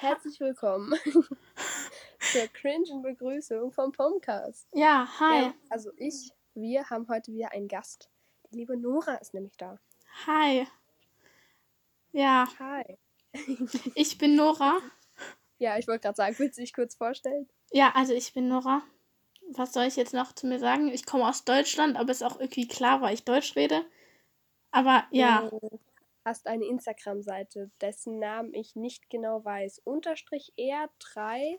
Herzlich willkommen zur cringen Begrüßung vom Pomcast. Ja, hi. Ja, also ich, wir haben heute wieder einen Gast. Die liebe Nora ist nämlich da. Hi. Ja, Hi. ich bin Nora. Ja, ich wollte gerade sagen, willst du dich kurz vorstellen? Ja, also ich bin Nora. Was soll ich jetzt noch zu mir sagen? Ich komme aus Deutschland, aber ist auch irgendwie klar, weil ich Deutsch rede. Aber ja, Du hast eine Instagram-Seite, dessen Namen ich nicht genau weiß. Unterstrich R3.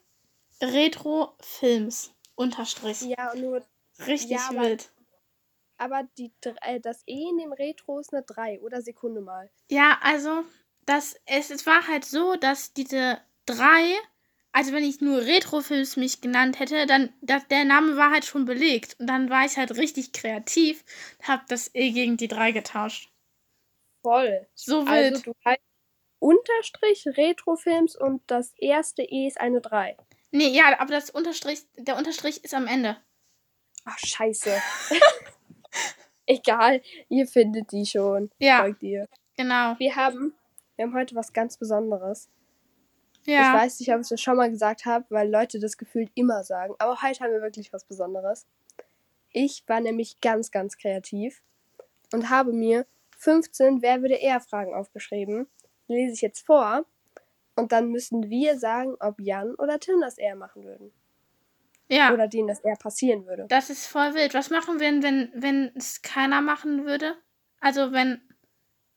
Retro-Films. Unterstrich. Ja, nur, Richtig ja, aber- wild. aber die, äh, das E in dem Retro ist eine 3 oder Sekunde mal. Ja, also, das, es, es war halt so, dass diese drei, also wenn ich nur Retrofilms mich genannt hätte, dann, das, der Name war halt schon belegt. Und dann war ich halt richtig kreativ, hab das E gegen die drei getauscht. Voll. So wild. Also du heißt Unterstrich Retrofilms und das erste E ist eine 3. nee, ja, aber das Unterstrich, der Unterstrich ist am Ende. Ach, scheiße. Egal, ihr findet die schon. Ja. Folgt ihr. Genau. Wir haben, wir haben heute was ganz Besonderes. Ich Ja. weiß nicht, ob ich das schon mal gesagt habe, weil Leute das gefühlt immer sagen. Aber heute haben wir wirklich was Besonderes. Ich war nämlich ganz, ganz kreativ und habe mir 15 Wer würde eher Fragen aufgeschrieben. Die lese ich jetzt vor. Und dann müssen wir sagen, ob Jan oder Tim das eher machen würden. Ja. Oder denen das eher passieren würde. Das ist voll wild. Was machen wir denn, wenn, wenn es keiner machen würde? Also wenn.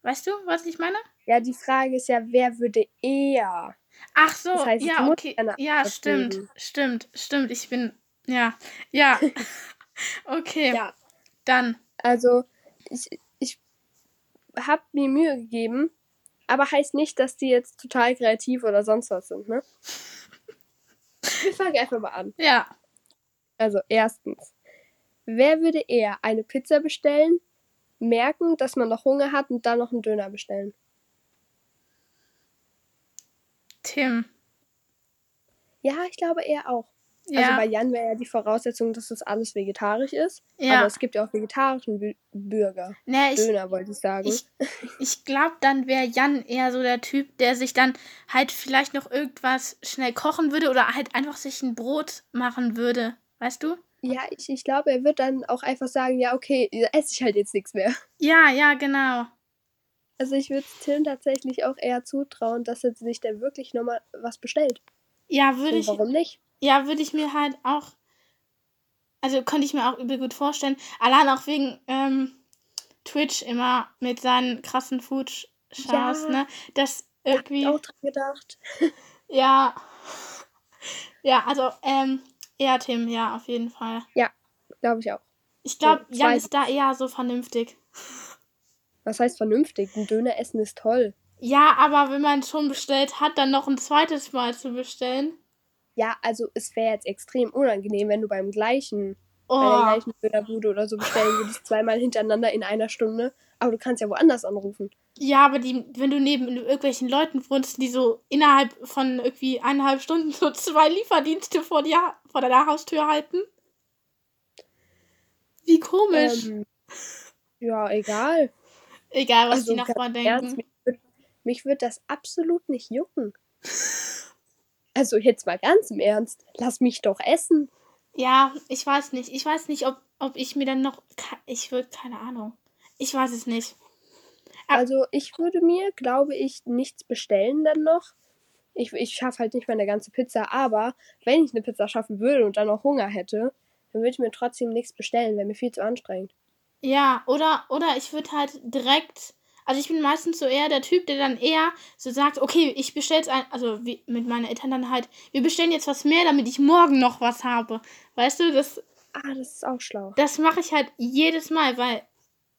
Weißt du, was ich meine? Ja, die Frage ist ja, wer würde eher? Ach so, Das heißt, ja, okay. Ja, stimmt. geben. Stimmt, stimmt. Ich bin. Ja. Ja. okay. Ja. Dann. Also, ich habe mir Mühe gegeben, aber heißt nicht, dass die jetzt total kreativ oder sonst was sind, ne? Wir fangen einfach mal an. Ja. Also, erstens. Wer würde eher eine Pizza bestellen, merken, dass man noch Hunger hat und dann noch einen Döner bestellen? Tim. Ja, ich glaube eher auch. Also Ja. bei Jan wäre ja die Voraussetzung, dass das alles vegetarisch ist. ja. Aber es gibt ja auch vegetarischen Bü Bürger. nee, ich, Döner wollte ich sagen. ich, ich glaube, dann wäre Jan eher so der Typ, der sich dann halt vielleicht noch irgendwas schnell kochen würde oder halt einfach sich ein Brot machen würde. Weißt du? ja, ich, ich glaube, er wird dann auch einfach sagen, ja, okay, esse ich halt jetzt nichts mehr. Ja, ja, genau. Also ich würde Tim tatsächlich auch eher zutrauen, dass er sich dann wirklich nochmal was bestellt. Ja, würde ich. warum nicht? Ja, würde ich mir halt auch. Also könnte ich mir auch übel gut vorstellen. Allein auch wegen ähm, Twitch immer mit seinen krassen Food-Shows, Ja. ne? Das Hab irgendwie. ich auch dran gedacht. Ja. Ja, also, ähm, eher Tim, ja, auf jeden Fall. Glaube ich auch. Ich glaube, So, Jan ist da eher so vernünftig. Was heißt vernünftig? Ein Döner essen ist toll. Ja, aber wenn man schon bestellt hat, dann noch ein zweites Mal zu bestellen. Ja, also es wäre jetzt extrem unangenehm, wenn du beim gleichen, Oh, bei der gleichen Dönerbude oder so bestellen würdest, zweimal hintereinander in einer Stunde. Aber du kannst ja woanders anrufen. ja, aber die, wenn du neben irgendwelchen Leuten wohnst, die so innerhalb von irgendwie eineinhalb Stunden so zwei Lieferdienste vor, dir, vor deiner Haustür halten. Wie komisch. Ähm, ja, egal. Egal, was Also die Nachbarn ganz ernst, denken. mich würd- mich würde das absolut nicht jucken. Also jetzt mal ganz im Ernst, lass mich doch essen. Ja, ich weiß nicht. Ich weiß nicht, ob, ob ich mir dann noch. Ich würde, keine Ahnung. Ich weiß es nicht. Ah. Also ich würde mir, glaube ich, nichts bestellen dann noch. Ich, ich schaffe halt nicht meine ganze Pizza, aber wenn ich eine Pizza schaffen würde und dann noch Hunger hätte, dann würde ich mir trotzdem nichts bestellen, wäre mir viel zu anstrengend. Ja, oder, oder ich würde halt direkt. Also ich bin meistens so eher der Typ, der dann eher so sagt, okay, ich bestell's ein, also wie, mit meinen Eltern dann halt, wir bestellen jetzt was mehr, damit ich morgen noch was habe. Weißt du, das, Ah, das ist auch schlau. das mache ich halt jedes Mal, weil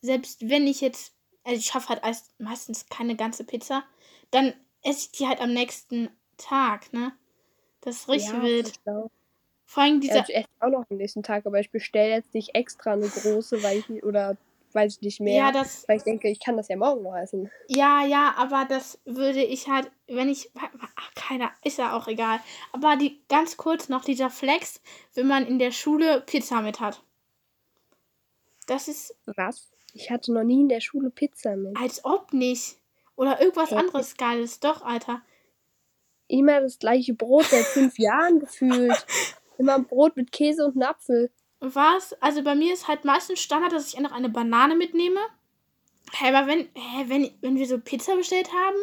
selbst wenn ich jetzt, also ich schaffe halt meistens keine ganze Pizza, dann esse ich die halt am nächsten Tag, ne? Das ist richtig ja, das wild. ist schlau. Vor allem Ja, dieser, ich esse auch noch am nächsten Tag, aber ich bestelle jetzt nicht extra eine große, weil ich oder weiß ich nicht mehr. ja, das, weil ich denke, ich kann das ja morgen noch essen. Ja, ja, aber das würde ich halt, wenn ich, ach, keiner, ist ja auch egal. Aber die, ganz kurz noch dieser Flex, wenn man in der Schule Pizza mit hat. Das ist, Was? Ich hatte noch nie in der Schule Pizza mit. als ob nicht. Oder irgendwas Hä? anderes Geiles. Doch, Alter. immer das gleiche Brot seit fünf Jahren gefühlt. Immer ein Brot mit Käse und einem Apfel. Was? Also bei mir ist halt meistens Standard, dass ich noch eine Banane mitnehme. Hä, aber wenn, hä, wenn, wenn wir so Pizza bestellt haben,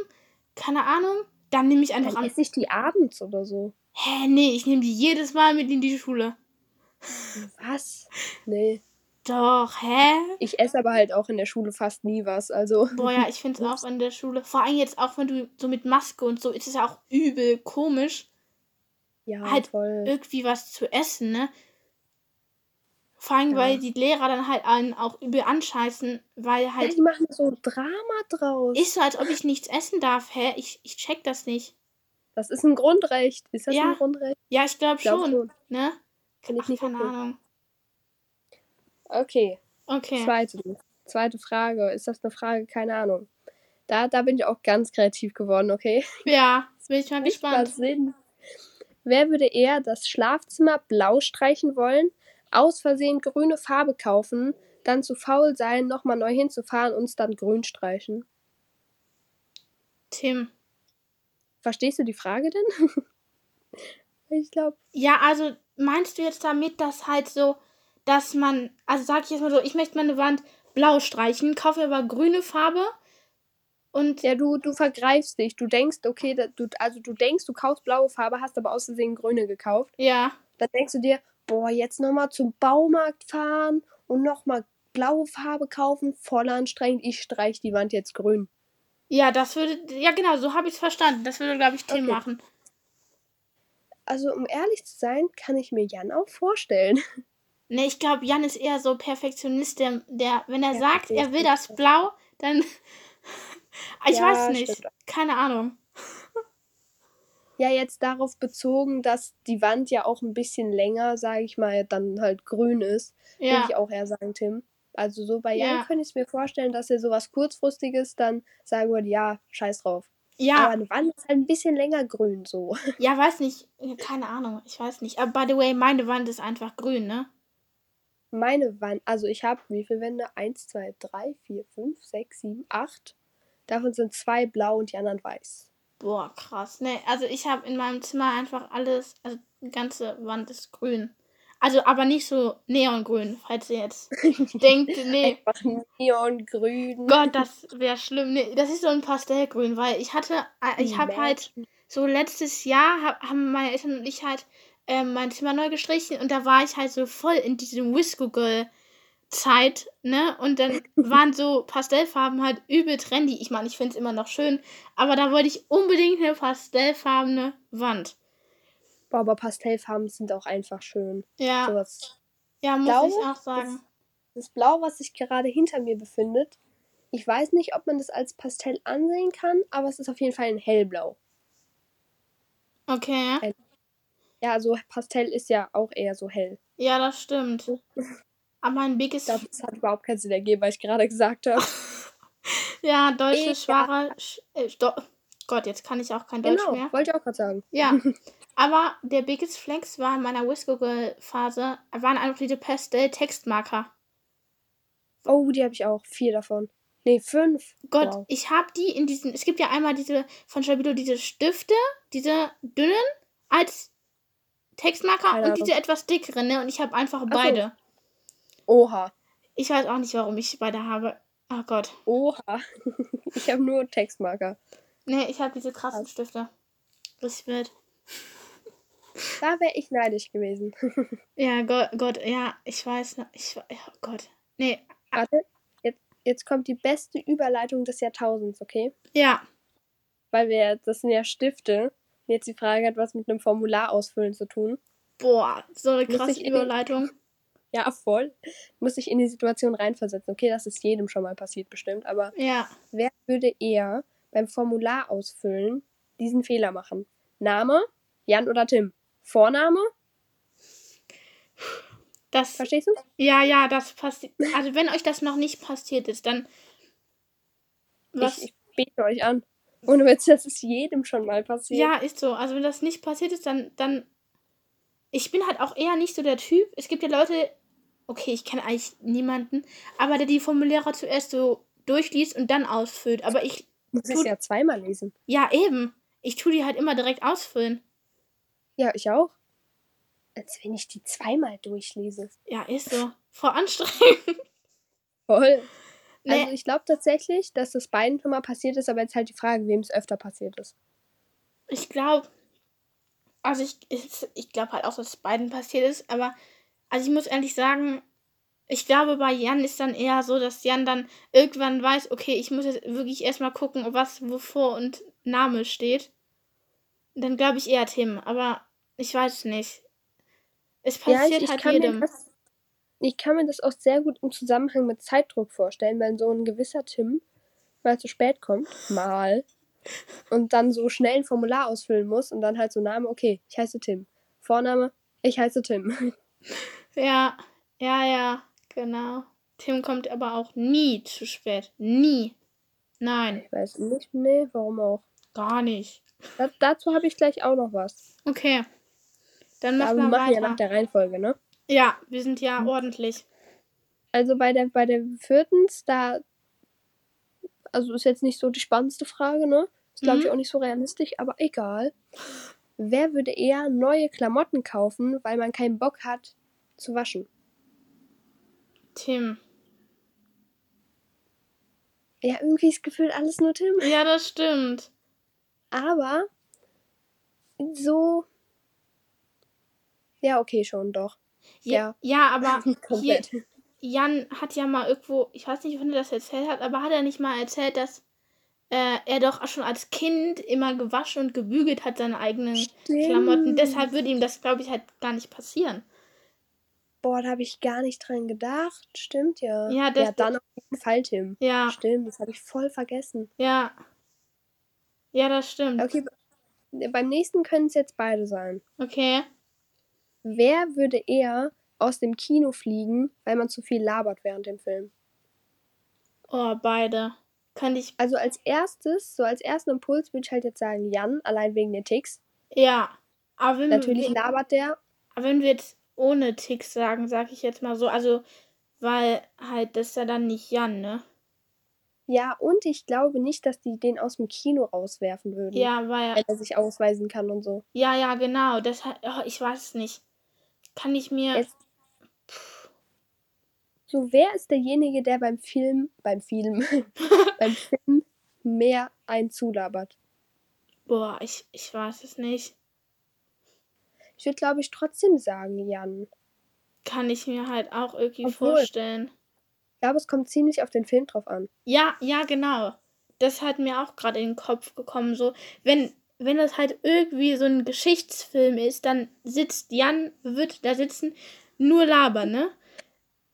keine Ahnung, dann nehme ich einfach Dann esse ich die abends oder so. Hä, nee, ich nehme die jedes Mal mit in die Schule. Was? Nee. Doch, hä? Ich esse aber halt auch in der Schule fast nie was. Also. Boah, ja, ich finde es auch in der Schule. Vor allem jetzt auch, wenn du so mit Maske und so, ist es ja auch übel komisch, Ja, Halt voll. irgendwie was zu essen, ne? Vor allem, Ja. weil die Lehrer dann halt einen auch übel anscheißen, weil Ja, halt die machen so Drama draus. ist so, als ob ich nichts essen darf, hä? Ich, ich check das nicht. das ist ein Grundrecht. Ist das Ja. ein Grundrecht? Ja, ich glaube glaub schon, schon. ne? Kann ich Ach, nicht keine verstehen. Ahnung. Okay. Okay. Zweite, zweite Frage. Ist das eine Frage? Keine Ahnung. Da, da bin ich auch ganz kreativ geworden, okay? Ja, jetzt bin ich mal gespannt. Wer würde eher das Schlafzimmer blau streichen wollen, aus Versehen grüne Farbe kaufen, dann zu faul sein, nochmal neu hinzufahren und es dann grün streichen? Tim. Verstehst du die Frage denn? ich glaube, Ja, also meinst du jetzt damit, dass halt so, dass man, also sag ich jetzt mal so, ich möchte meine Wand blau streichen, kaufe aber grüne Farbe und ja, du, du vergreifst dich. Du denkst, okay, da, du, also du denkst, du kaufst blaue Farbe, hast aber aus Versehen grüne gekauft. ja, Dann denkst du dir, boah, jetzt nochmal zum Baumarkt fahren und nochmal blaue Farbe kaufen, voll anstrengend. Ich streich die Wand jetzt grün. ja, das würde, ja genau, so habe ich es verstanden. Das würde, glaube ich, Tim Okay. machen. Also, um ehrlich zu sein, kann ich mir Jan auch vorstellen. Ne, ich glaube, Jan ist eher so Perfektionist, der, der wenn er Ja, sagt, er will das blau, dann. ich Ja, weiß nicht. Keine Ahnung. Ja, jetzt darauf bezogen, dass die Wand ja auch ein bisschen länger, sage ich mal, dann halt grün ist, würde Ja. ich auch eher sagen, Tim. Also so bei Jan Ja. könnte ich mir vorstellen, dass er sowas kurzfristiges dann sagen würde, ja, scheiß drauf. Aber Ja, eine Wand ist halt ein bisschen länger grün so. ja, weiß nicht. Keine Ahnung. Ich weiß nicht. Aber by the way, meine Wand ist einfach grün, ne? Meine Wand, also ich habe wie viele Wände? Eins, zwei, drei, vier, fünf, sechs, sieben, acht. Davon sind zwei blau und die anderen weiß. Boah, krass. Ne, also ich habe in meinem Zimmer einfach alles, also die ganze Wand ist grün. Also aber nicht so neongrün, falls ihr jetzt denkt, nee, Einfach neongrün. Gott, das wäre schlimm. Nee, das ist so ein Pastellgrün, weil ich hatte, äh, ich habe halt so letztes Jahr hab, haben meine Eltern und ich halt ähm, mein Zimmer neu gestrichen und da war ich halt so voll in diesem Whisko Girl Zeit, ne? Und dann waren so Pastellfarben halt übel trendy. Ich meine, ich finde es immer noch schön, aber da wollte ich unbedingt eine pastellfarbene Wand. Boah, aber Pastellfarben sind auch einfach schön. Ja, Sowas. ja, muss glaube, ich auch sagen. Das Blau, was sich gerade hinter mir befindet, ich weiß nicht, ob man das als Pastell ansehen kann, aber es ist auf jeden Fall ein hellblau. Okay. Ja, also Pastell ist ja auch eher so hell. Ja, das stimmt. Aber mein Ich ist glaube, das hat überhaupt keinen Sinn ergeben, was ich gerade gesagt habe. Ja, deutsche. Schwache. Sch äh, Gott, jetzt kann ich auch kein Deutsch genau, mehr. wollte ich auch gerade sagen. Ja. Aber der Biggest Flex war in meiner Whisko Girl Phase, waren einfach diese Pastell-Textmarker. Oh, die habe ich auch. Vier davon. Nee, fünf. Gott, Wow. ich habe die in diesen. Es gibt ja einmal diese von Stabilo, diese Stifte, diese dünnen als Textmarker Keine und Ahnung. diese etwas dickeren, ne? Und ich habe einfach so. beide. Oha. Ich weiß auch nicht, warum ich beide habe. Oh Gott. Oha. ich habe nur Textmarker. Ne, ich habe diese krassen Stifte. Richtig wild. Da wäre ich neidisch gewesen. Ja, Gott, Gott, ja, ich weiß. noch- Ich, oh Gott. Nee, Warte, jetzt, jetzt kommt die beste Überleitung des Jahrtausends, okay? ja. Weil wir, das sind ja Stifte. Jetzt die Frage hat was mit einem Formular ausfüllen zu tun. Boah, so eine krasse Überleitung. Ja, voll. Muss ich in die Situation reinversetzen. Okay, das ist jedem schon mal passiert bestimmt, aber Ja. wer würde eher beim Formular ausfüllen diesen Fehler machen? Name, Jan oder Tim? Vorname, Das, verstehst du? ja, ja, das passiert. Also, wenn euch das noch nicht passiert ist, dann. Was? Ich, ich bete euch an. Ohne Witz, das ist jedem schon mal passiert. ja, ist so. Also, wenn das nicht passiert ist, dann, dann. Ich bin halt auch eher nicht so der Typ. Es gibt ja Leute. Okay, ich kenne eigentlich niemanden, aber der die Formuläre zuerst so durchliest und dann ausfüllt. Aber ich. Muss ich tut- ja zweimal lesen. Ja, eben. Ich tue die halt immer direkt ausfüllen. Ja, ich auch. Als wenn ich die zweimal durchlese. Ja, ist so. Voll anstrengend. Voll. Nee. Also ich glaube tatsächlich, dass das beiden schon mal passiert ist, aber jetzt halt die Frage, wem es öfter passiert ist. Ich glaube, also ich, ich, ich glaube halt auch, dass es beiden passiert ist, aber also ich muss ehrlich sagen, ich glaube, bei Jan ist dann eher so, dass Jan dann irgendwann weiß, okay, ich muss jetzt wirklich erstmal gucken, was wovor und Name steht. Dann glaube ich eher Tim, aber ich weiß nicht. Es passiert halt kann jedem. Mir das, ich kann mir das auch sehr gut im Zusammenhang mit Zeitdruck vorstellen, wenn so ein gewisser Tim mal zu spät kommt, mal, und dann so schnell ein Formular ausfüllen muss und dann halt so Name, okay, ich heiße Tim. Vorname, ich heiße Tim. Ja, ja, ja, genau. Tim kommt aber auch nie zu spät. Nie. Nein, Ich weiß nicht, nee, warum auch. gar nicht. Da, dazu habe ich gleich auch noch was. Okay. Dann machen wir wir machen ja weiter. nach der Reihenfolge, ne? Ja, wir sind ja ordentlich. Also bei der, bei der viertens, da, also ist jetzt nicht so die spannendste Frage, ne? Ist glaube ich Mhm. auch nicht so realistisch, aber egal. Wer würde eher neue Klamotten kaufen, weil man keinen Bock hat zu waschen? Tim. Ja, irgendwie ist gefühlt alles nur Tim. Ja, das stimmt. Aber so. Ja, okay, schon doch. Ja, Ja. aber hier. Jan hat ja mal irgendwo, ich weiß nicht, wann er das erzählt hat, aber hat er nicht mal erzählt, dass äh, er doch schon als Kind immer gewaschen und gebügelt hat, seine eigenen Klamotten. Deshalb würde ihm das, glaube ich, halt gar nicht passieren. Boah, da habe ich gar nicht dran gedacht. Stimmt ja. Ja, das- ja dann auf jeden Fall Tim. Ja, Stimmt, das habe ich voll vergessen. ja. Ja, das stimmt. Okay, be- beim nächsten können es jetzt beide sein. Okay. Wer würde eher aus dem Kino fliegen, weil man zu viel labert während dem Film? Oh, beide. Könnte ich. Also als erstes, so als ersten Impuls würde ich halt jetzt sagen Jan, allein wegen den Ticks. Ja. Aber wenn, Natürlich wir, labert der. aber wenn wir jetzt ohne Ticks sagen, sag ich jetzt mal so, also, weil halt das ist ja dann nicht Jan, ne? Ja, und ich glaube nicht, dass die den aus dem Kino rauswerfen würden. Ja, weil. Wenn er sich ausweisen kann und so. Ja, ja, genau. Deshalb, oh, ich weiß es nicht. Kann ich mir. Jetzt- So, wer ist derjenige, der beim Film, beim Film, beim Film mehr einen zulabert? Boah, ich, ich weiß es nicht. Ich würde, glaube ich, trotzdem sagen Jan. Kann ich mir halt auch irgendwie Obwohl- vorstellen. Ich glaube, es kommt ziemlich auf den Film drauf an. Ja, ja, genau. Das hat mir auch gerade in den Kopf gekommen. So, wenn, wenn das halt irgendwie so ein Geschichtsfilm ist, dann sitzt Jan, wird da sitzen, nur labern, ne?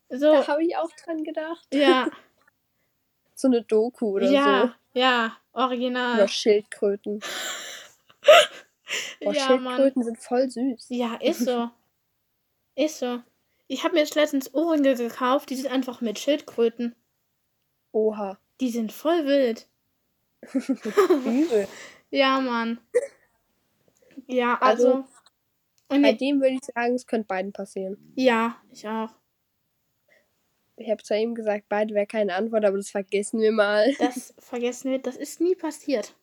So, Da habe ich auch dran gedacht. ja, So eine Doku oder ja, so. ja, Über original. Schildkröten. Boah, Ja, Mann. Schildkröten sind voll süß. Ja, ist so. Ist so. Ich habe mir jetzt letztens Ohrringe gekauft, die sind einfach mit Schildkröten. Oha. Die sind voll wild. Übel. Ja, Mann. Ja, also. Also, und Bei dem würde ich sagen, es könnte beiden passieren. ja, ich auch. Ich habe zwar eben gesagt, beide wäre keine Antwort, aber das vergessen wir mal. Das vergessen wir, das ist nie passiert.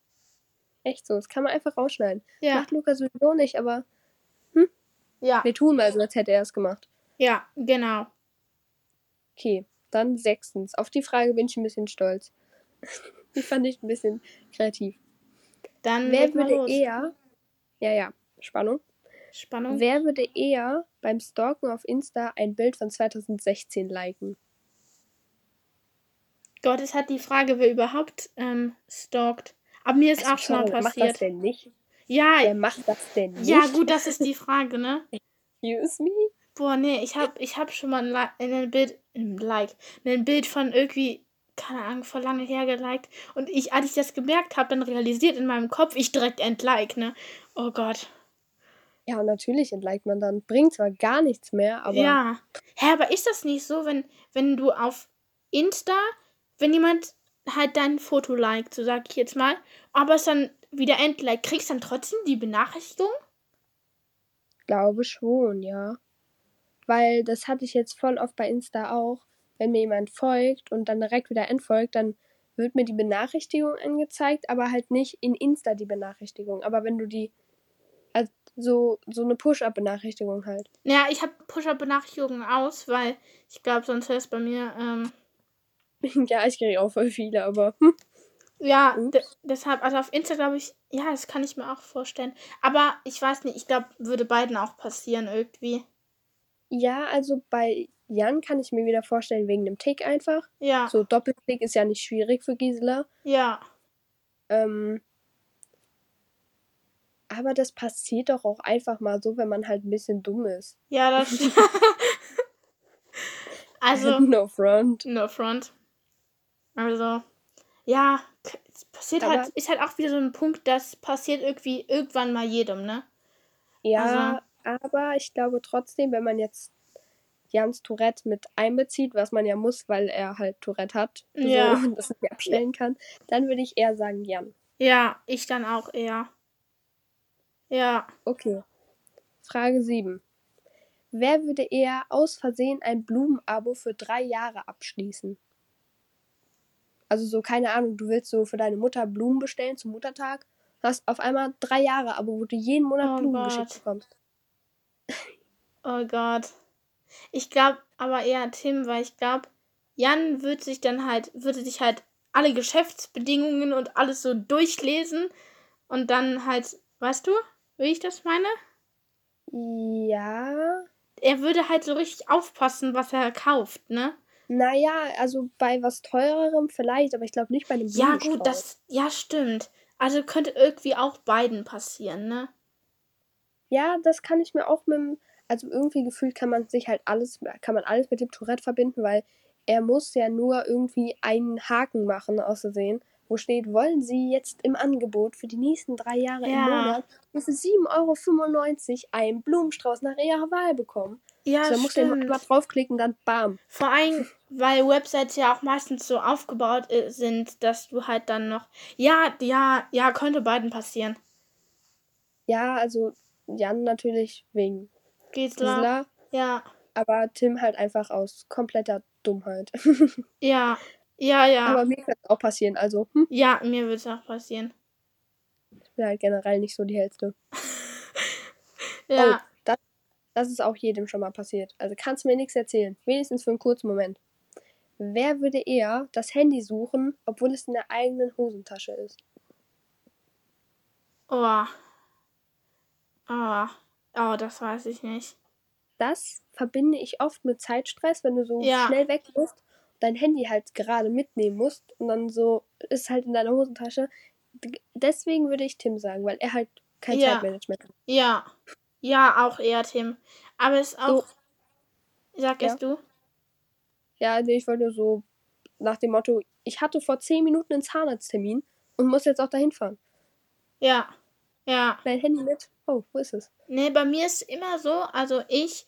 Echt so, das kann man einfach rausschneiden. Ja, Macht Lukas sowieso nicht, aber ja, wir tun mal so, als hätte er es gemacht. ja, genau. Okay, dann sechstens. Auf die Frage bin ich ein bisschen stolz. die fand ich ein bisschen kreativ. Dann Wer würde los. eher, ja, ja, Spannung. Spannung. Wer würde eher beim Stalken auf Insta ein Bild von 2016 liken? Gott, es hat die Frage, wer überhaupt ähm, stalkt. Aber mir ist Also, auch schon mal sorry, wer macht das passiert. denn nicht? Ja, Wer macht das denn nicht? ja, gut, das ist die Frage, ne? Excuse me? Boah, nee, ich hab, ich hab schon mal ein, ein Bild, ein Like, ein Bild von irgendwie, keine Ahnung, vor lange her geliked. Und ich, als ich das gemerkt habe, dann realisiert in meinem Kopf, ich direkt entlike, ne? Oh Gott. Ja, natürlich entliked man dann. Bringt zwar gar nichts mehr, aber ja. Hä, aber ist das nicht so, wenn, wenn du auf Insta, wenn jemand halt dein Foto liked, so sag ich jetzt mal, aber es dann wieder entliked, kriegst dann trotzdem die Benachrichtigung? glaube schon, ja. Weil das hatte ich jetzt voll oft bei Insta auch. Wenn mir jemand folgt und dann direkt wieder entfolgt, dann wird mir die Benachrichtigung angezeigt, aber halt nicht in Insta die Benachrichtigung. Aber wenn du die, also so, so eine Push-Up-Benachrichtigung halt. Ja, ich habe Push-Up-Benachrichtigungen aus, weil ich glaube, sonst wäre es bei mir. Ähm, ja, ich kriege auch voll viele, aber. Hm. Ja, deshalb, also auf Insta glaube ich, ja, das kann ich mir auch vorstellen. Aber ich weiß nicht, ich glaube, würde beiden auch passieren irgendwie. Ja, also bei Jan kann ich mir wieder vorstellen, wegen dem Tick einfach. Ja. So Doppeltick ist ja nicht schwierig für Gisela. Ja. Ähm, aber das passiert doch auch einfach mal so, wenn man halt ein bisschen dumm ist. Ja, das stimmt. also. no front. No front. Also, ja, es passiert aber halt, ist halt auch wieder so ein Punkt, das passiert irgendwie irgendwann mal jedem, ne? Ja, also, aber ich glaube trotzdem, wenn man jetzt Jans Tourette mit einbezieht, was man ja muss, weil er halt Tourette hat, ja. so, dass er sie abstellen kann, dann würde ich eher sagen Jan. Ja, ich dann auch eher. Ja. Okay. Frage 7. Wer würde eher aus Versehen ein Blumenabo für drei Jahre abschließen? Also so, keine Ahnung, du willst so für deine Mutter Blumen bestellen zum Muttertag, hast auf einmal drei Jahre Abo, wo du jeden Monat oh Blumen Gott. geschickt bekommst. Oh Gott. Ich glaube aber eher Tim, weil ich glaube, Jan würde sich dann halt, würde sich halt alle Geschäftsbedingungen und alles so durchlesen und dann halt, weißt du, wie ich das meine? Ja. Er würde halt so richtig aufpassen, was er kauft, ne? Naja, also bei was teurerem vielleicht, aber ich glaube nicht bei einem Ja, gut, das. Ja, stimmt. Also könnte irgendwie auch beiden passieren, ne? Ja, das kann ich mir auch mit dem. Also irgendwie gefühlt kann man sich halt alles, kann man alles mit dem Tourette verbinden, weil er muss ja nur irgendwie einen Haken machen, außersehen, wo steht, wollen Sie jetzt im Angebot für die nächsten drei Jahre ja. im Monat für 7,95 Euro einen Blumenstrauß nach Ihrer Wahl bekommen. Ja, so, musst du mal draufklicken, dann bam. Vor allem, weil Websites ja auch meistens so aufgebaut äh, sind, dass du halt dann noch. Ja, ja, ja, könnte beiden passieren. Ja, also Jan natürlich wegen Gisela. Gisela. Ja. Aber Tim halt einfach aus kompletter Dummheit. ja, ja, ja. Aber mir kann es auch passieren, also. Hm? Ja, mir wird es auch passieren. Ich bin halt generell nicht so die hellste. ja. Oh, das ist auch jedem schon mal passiert. Also kannst du mir nichts erzählen. Wenigstens für einen kurzen Moment. Wer würde eher das Handy suchen, obwohl es in der eigenen Hosentasche ist? Oh. Oh. Oh, das weiß ich nicht. Das verbinde ich oft mit Zeitstress, wenn du so ja. schnell weg musst, dein Handy halt gerade mitnehmen musst und dann so ist halt in deiner Hosentasche. Deswegen würde ich Tim sagen, weil er halt kein ja. Zeitmanagement hat. Ja. Ja, auch eher Tim. Aber es ist auch. So. Sag ja. du? Ja, nee, ich wollte nur so nach dem Motto, ich hatte vor 10 Minuten einen Zahnarzttermin und muss jetzt auch dahin fahren. Ja. Ja. Dein Handy mit? Oh, wo ist es? Nee, bei mir ist immer so, also ich,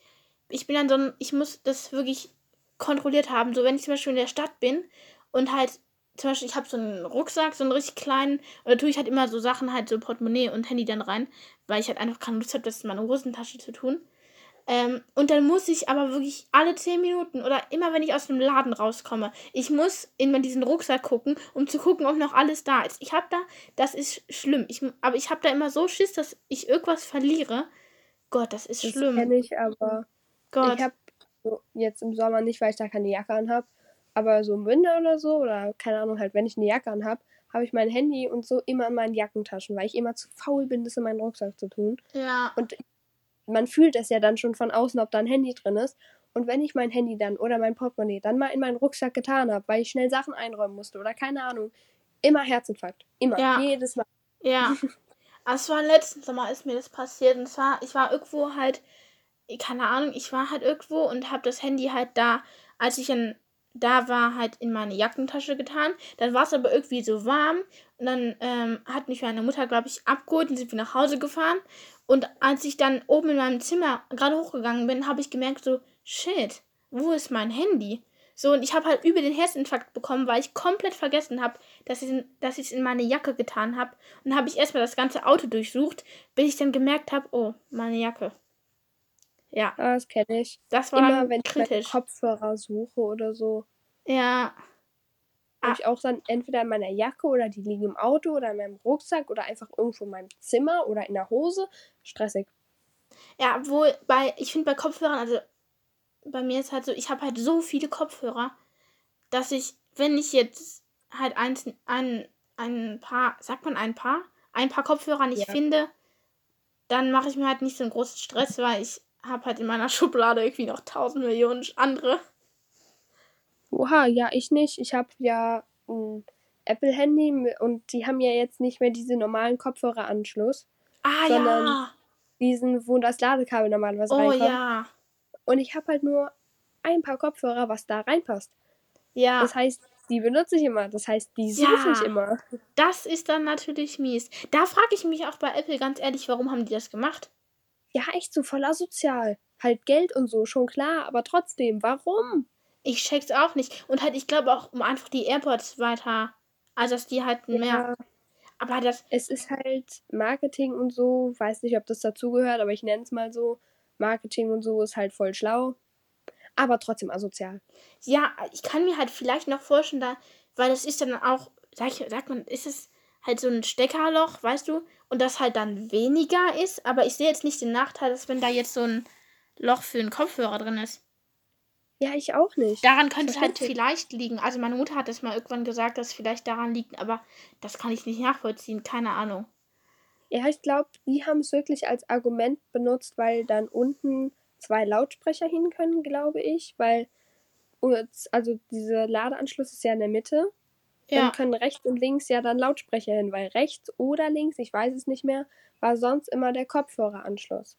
ich bin dann so ein, ich muss das wirklich kontrolliert haben. So, wenn ich zum Beispiel in der Stadt bin und halt zum Beispiel, ich habe so einen Rucksack, so einen richtig kleinen, und da tue ich halt immer so Sachen, halt so Portemonnaie und Handy dann rein, weil ich halt einfach keine Lust habe, das in meine Hosentasche zu tun. Ähm, und dann muss ich aber wirklich alle 10 Minuten oder immer, wenn ich aus dem Laden rauskomme, ich muss in diesen Rucksack gucken, um zu gucken, ob noch alles da ist. Ich habe da, das ist schlimm, ich, aber ich habe da immer so Schiss, dass ich irgendwas verliere. Gott, das ist schlimm. Das kenne ich, aber Gott. ich habe so jetzt im Sommer nicht, weil ich da keine Jacke anhabe, aber so im Winter oder so, oder keine Ahnung, halt, wenn ich eine Jacke anhab, habe ich mein Handy und so immer in meinen Jackentaschen, weil ich immer zu faul bin, das in meinen Rucksack zu tun. Ja. Und man fühlt es ja dann schon von außen, ob da ein Handy drin ist. Und wenn ich mein Handy dann oder mein Portemonnaie dann mal in meinen Rucksack getan habe, weil ich schnell Sachen einräumen musste oder keine Ahnung, immer Herzinfarkt. Immer. Ja. Jedes Mal. Ja. es war letzten Sommer ist mir das passiert. Und zwar, ich war irgendwo halt, keine Ahnung, ich war halt irgendwo und habe das Handy halt da, als ich in da war halt in meine Jackentasche getan. Dann war es aber irgendwie so warm. Und dann ähm, hat mich meine Mutter, glaube ich, abgeholt und sind wir nach Hause gefahren. Und als ich dann oben in meinem Zimmer gerade hochgegangen bin, habe ich gemerkt, so, shit, wo ist mein Handy? So, und ich habe halt über den Herzinfarkt bekommen, weil ich komplett vergessen habe, dass ich es in meine Jacke getan habe. Und habe ich erstmal das ganze Auto durchsucht, bis ich dann gemerkt habe, oh, meine Jacke. Ja. Ah, das kenne ich. Das war immer, wenn kritisch. ich Kopfhörer suche oder so. Ja. Habe Ah. ich auch dann entweder in meiner Jacke oder die liegen im Auto oder in meinem Rucksack oder einfach irgendwo in meinem Zimmer oder in der Hose. Stressig. Ja, obwohl bei, ich finde bei Kopfhörern, also bei mir ist halt so, ich habe halt so viele Kopfhörer, dass ich, wenn ich jetzt halt eins, ein, ein paar, sagt man ein paar, ein paar Kopfhörer nicht Ja. finde, dann mache ich mir halt nicht so einen großen Stress, weil ich habe halt in meiner Schublade irgendwie noch tausend Millionen andere. Oha, ja, ich nicht. Ich habe ja ein Apple-Handy und die haben ja jetzt nicht mehr diese normalen Kopfhöreranschluss. Ah Sondern- ja, Diesen, wo das Ladekabel normalerweise oh reinkommt. ja, Und ich habe halt nur ein paar Kopfhörer, was da reinpasst. ja. Das heißt, die benutze ich immer. Das heißt, die Ja. suche ich immer. Das ist dann natürlich mies. Da frage ich mich auch bei Apple ganz ehrlich, warum haben die das gemacht? Ja, echt so voll asozial. Halt Geld und so, schon klar, aber trotzdem, warum? Ich check's auch nicht. Und halt, ich glaube auch, um einfach die AirPods weiter. Also, dass die halt mehr. Ja, Aber das. es ist halt Marketing und so, weiß nicht, ob das dazugehört, aber ich nenne es mal so. Marketing und so ist halt voll schlau, aber trotzdem asozial. Ja, ich kann mir halt vielleicht noch vorstellen, da, weil das ist dann auch, sag ich, sagt man, ist es halt so ein Steckerloch, weißt du? Und das halt dann weniger ist. Aber ich sehe jetzt nicht den Nachteil, dass wenn da jetzt so ein Loch für einen Kopfhörer drin ist. Ja, ich auch nicht. Daran könnte es halt vielleicht liegen. Also meine Mutter hat das mal irgendwann gesagt, dass es vielleicht daran liegt, aber das kann ich nicht nachvollziehen. Keine Ahnung. Ja, ich glaube, die haben es wirklich als Argument benutzt, weil dann unten zwei Lautsprecher hin können, glaube ich, weil also dieser Ladeanschluss ist ja in der Mitte. Ja. Dann können rechts und links ja dann Lautsprecher hin, weil rechts oder links, ich weiß es nicht mehr, war sonst immer der Kopfhöreranschluss.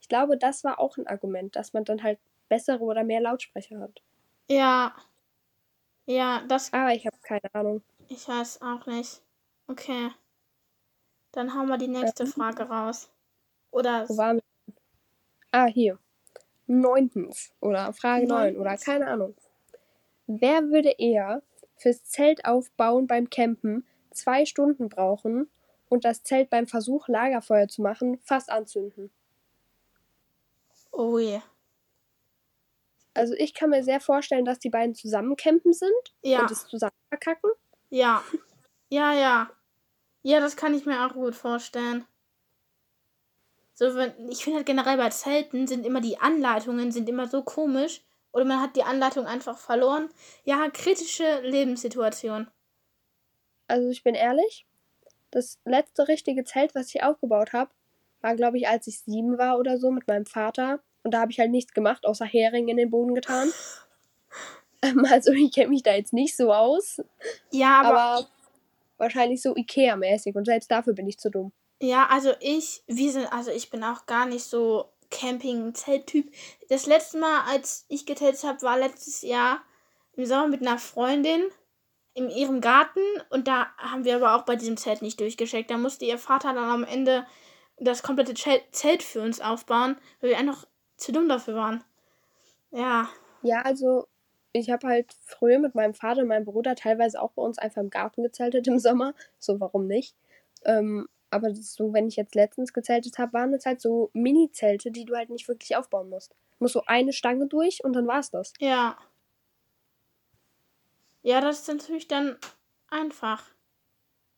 Ich glaube, das war auch ein Argument, dass man dann halt bessere oder mehr Lautsprecher hat. Ja. Ja, das. Aber ich habe keine Ahnung. Ich weiß auch nicht. Okay. Dann hauen wir die nächste Ähm. Frage raus. Oder. Wo waren wir? Ah, hier. Neuntens. Oder Frage neun oder keine Ahnung. Wer würde eher fürs Zelt aufbauen beim Campen zwei Stunden brauchen und das Zelt beim Versuch, Lagerfeuer zu machen, fast anzünden? Oh je. Also ich kann mir sehr vorstellen, dass die beiden zusammen campen sind Ja. und es zusammen verkacken. Ja. Ja, ja. Ja, das kann ich mir auch gut vorstellen. So, wenn, ich finde halt generell bei Zelten sind immer die Anleitungen sind immer so komisch. Oder man hat die Anleitung einfach verloren. Ja, kritische Lebenssituation. Also ich bin ehrlich, das letzte richtige Zelt, was ich aufgebaut habe, war, glaube ich, als ich sieben war oder so mit meinem Vater. Und da habe ich halt nichts gemacht, außer Hering in den Boden getan. Ähm, also ich kenne mich da jetzt nicht so aus, Ja, aber, aber wahrscheinlich so Ikea-mäßig. Und selbst dafür bin ich zu dumm. ja, also ich, wir sind, also ich bin auch gar nicht so Camping-Zelttyp. Das letzte Mal, als ich gezeltet habe, war letztes Jahr im Sommer mit einer Freundin in ihrem Garten und da haben wir aber auch bei diesem Zelt nicht durchgeschickt. Da musste ihr Vater dann am Ende das komplette Zel- Zelt für uns aufbauen, weil wir einfach zu dumm dafür waren. Ja, Ja, also ich habe halt früher mit meinem Vater und meinem Bruder teilweise auch bei uns einfach im Garten gezeltet im Sommer. So, warum nicht? Ähm, aber so, wenn ich jetzt letztens gezeltet habe, waren das halt so Mini-Zelte, die du halt nicht wirklich aufbauen musst. Du musst so eine Stange durch und dann war's das. ja. Ja, das ist natürlich dann einfach.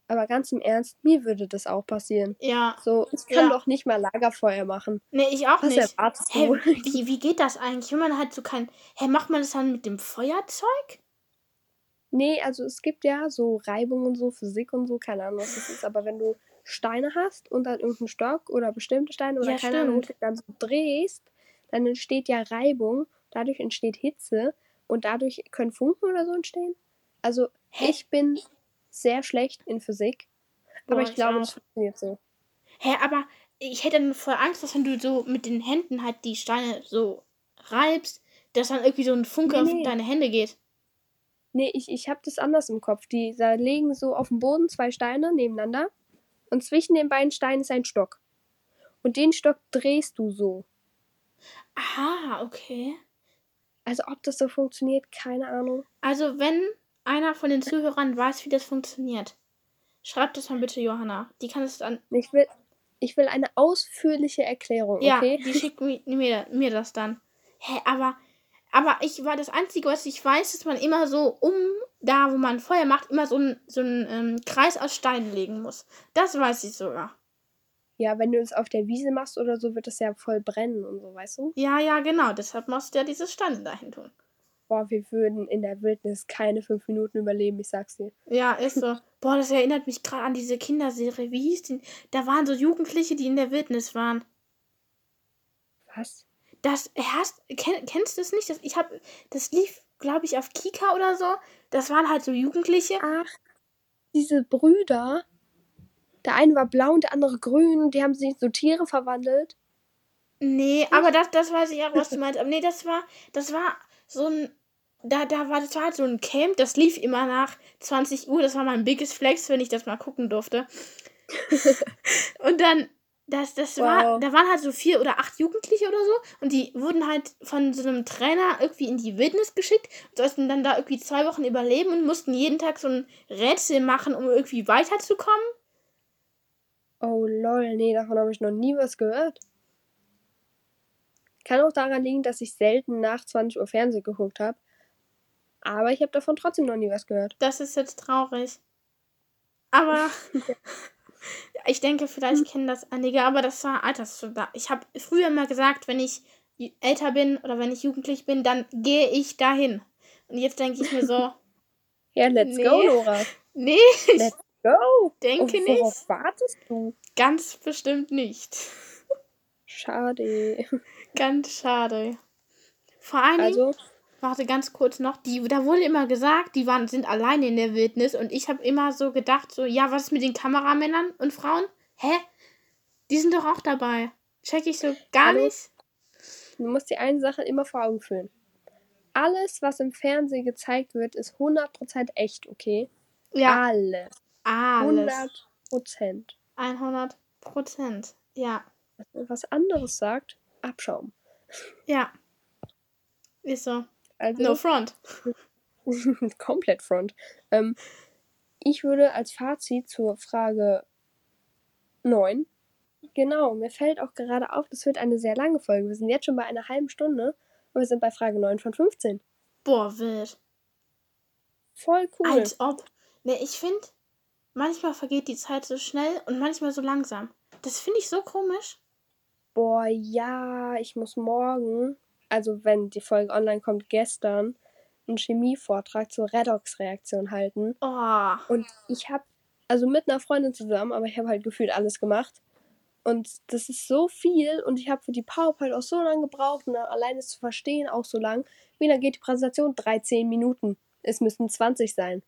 Aber ganz im Ernst, mir würde das auch passieren. Ja. So, ich kann Ja. doch nicht mal Lagerfeuer machen. Nee, ich auch Was nicht. erwartest Hä, du? wie, wie geht das eigentlich? Wenn man halt so kein. Hä, macht man das dann mit dem Feuerzeug? Nee, also es gibt ja so Reibung und so, Physik und so, keine Ahnung, was das ist. Aber wenn du Steine hast und dann irgendeinen Stock oder bestimmte Steine oder Ja, keine Ahnung, dann so drehst, dann entsteht ja Reibung, dadurch entsteht Hitze und dadurch können Funken oder so entstehen. Also Hä? ich bin sehr schlecht in Physik, aber Boah, ich ich glaube, auch. das funktioniert so. Hä, aber ich hätte dann voll Angst, dass wenn du so mit den Händen halt die Steine so reibst, dass dann irgendwie so ein Funke Nee, auf nee. deine Hände geht. Nee, ich, ich habe das anders im Kopf. Die da legen so auf dem Boden zwei Steine nebeneinander und zwischen den beiden Steinen ist ein Stock. Und den Stock drehst du so. Aha, okay. Also ob das so funktioniert, keine Ahnung. Also, wenn einer von den Zuhörern weiß, wie das funktioniert, schreibt das mal bitte Johanna. Die kann es dann. Ich will, ich will eine ausführliche Erklärung, Ja, okay? die schickt mi- mir, mir das dann. Hä, aber Aber ich war das Einzige, was ich weiß, dass man immer so um da, wo man Feuer macht, immer so einen so einen, ähm, Kreis aus Steinen legen muss. Das weiß ich sogar. Ja, wenn du es auf der Wiese machst oder so, wird das ja voll brennen und so, weißt du? Ja, ja, genau. Deshalb musst du ja diese Steine dahin tun. Boah, wir würden in der Wildnis keine fünf Minuten überleben, ich sag's dir. Ja, ist so. Boah, das erinnert mich gerade an diese Kinderserie. Wie hieß die? Da waren so Jugendliche, die in der Wildnis waren. Was? Das hast kenn, kennst du es nicht? Das, ich hab, das lief, glaube ich, auf Kika oder so. Das waren halt so Jugendliche. Ach, diese Brüder. Der eine war blau und der andere grün. Die haben sich in so Tiere verwandelt. Nee, aber das, das weiß ich auch, was du meinst. Aber nee, das war, das war so ein, da, da war, das war halt so ein Camp, das lief immer nach 20 Uhr. Das war mein biggest flex, wenn ich das mal gucken durfte. und dann, das, das war, Wow. da waren halt so vier oder acht Jugendliche oder so und die wurden halt von so einem Trainer irgendwie in die Wildnis geschickt und sollten dann da irgendwie zwei Wochen überleben und mussten jeden Tag so ein Rätsel machen, um irgendwie weiterzukommen. Oh lol, nee, davon habe ich noch nie was gehört. Kann auch daran liegen, dass ich selten nach 20 Uhr Fernsehen geguckt habe. Aber ich habe davon trotzdem noch nie was gehört. Das ist jetzt traurig. Aber ich denke, vielleicht kennen das einige, aber das war Alterssoldat. Ich habe früher mal gesagt, wenn ich älter bin oder wenn ich jugendlich bin, dann gehe ich dahin. Und jetzt denke ich mir so, Ja, let's Nee. go, Nora. nee, Let's go. denke Und nicht. worauf wartest du? Ganz bestimmt nicht. Schade. Ganz schade. Vor Dingen, Also, warte ganz kurz noch, die, da wurde immer gesagt, die waren, sind alleine in der Wildnis und ich habe immer so gedacht, so, ja, was ist mit den Kameramännern und Frauen? Hä? Die sind doch auch dabei. Check ich so gar Hallo? nicht. du musst dir eine Sache immer vor Augen führen. Alles, was im Fernsehen gezeigt wird, ist 100% echt, okay? Ja, Alles. alles. 100%. 100 Prozent. Ja, Wenn was anderes sagt, Abschaum. ja. Ist so. Also, No front. komplett front. Ähm, ich würde als Fazit zur Frage 9. Genau, mir fällt auch gerade auf, das wird eine sehr lange Folge. Wir sind jetzt schon bei einer halben Stunde und wir sind bei Frage 9 von 15. Boah, wild. Voll cool. Als ob. Ne, ich finde, manchmal vergeht die Zeit so schnell und manchmal so langsam. Das finde ich so komisch. Boah, ja, ich muss morgen, also wenn die Folge online kommt, gestern, einen Chemievortrag zur Redox-Reaktion halten. Oh. Und ich habe, also mit einer Freundin zusammen, aber ich habe halt gefühlt alles gemacht. Und das ist so viel und ich habe für die PowerPoint auch so lange gebraucht und dann allein es zu verstehen auch so lang. Wie dann geht die Präsentation 13 Minuten. Es müssten 20 sein.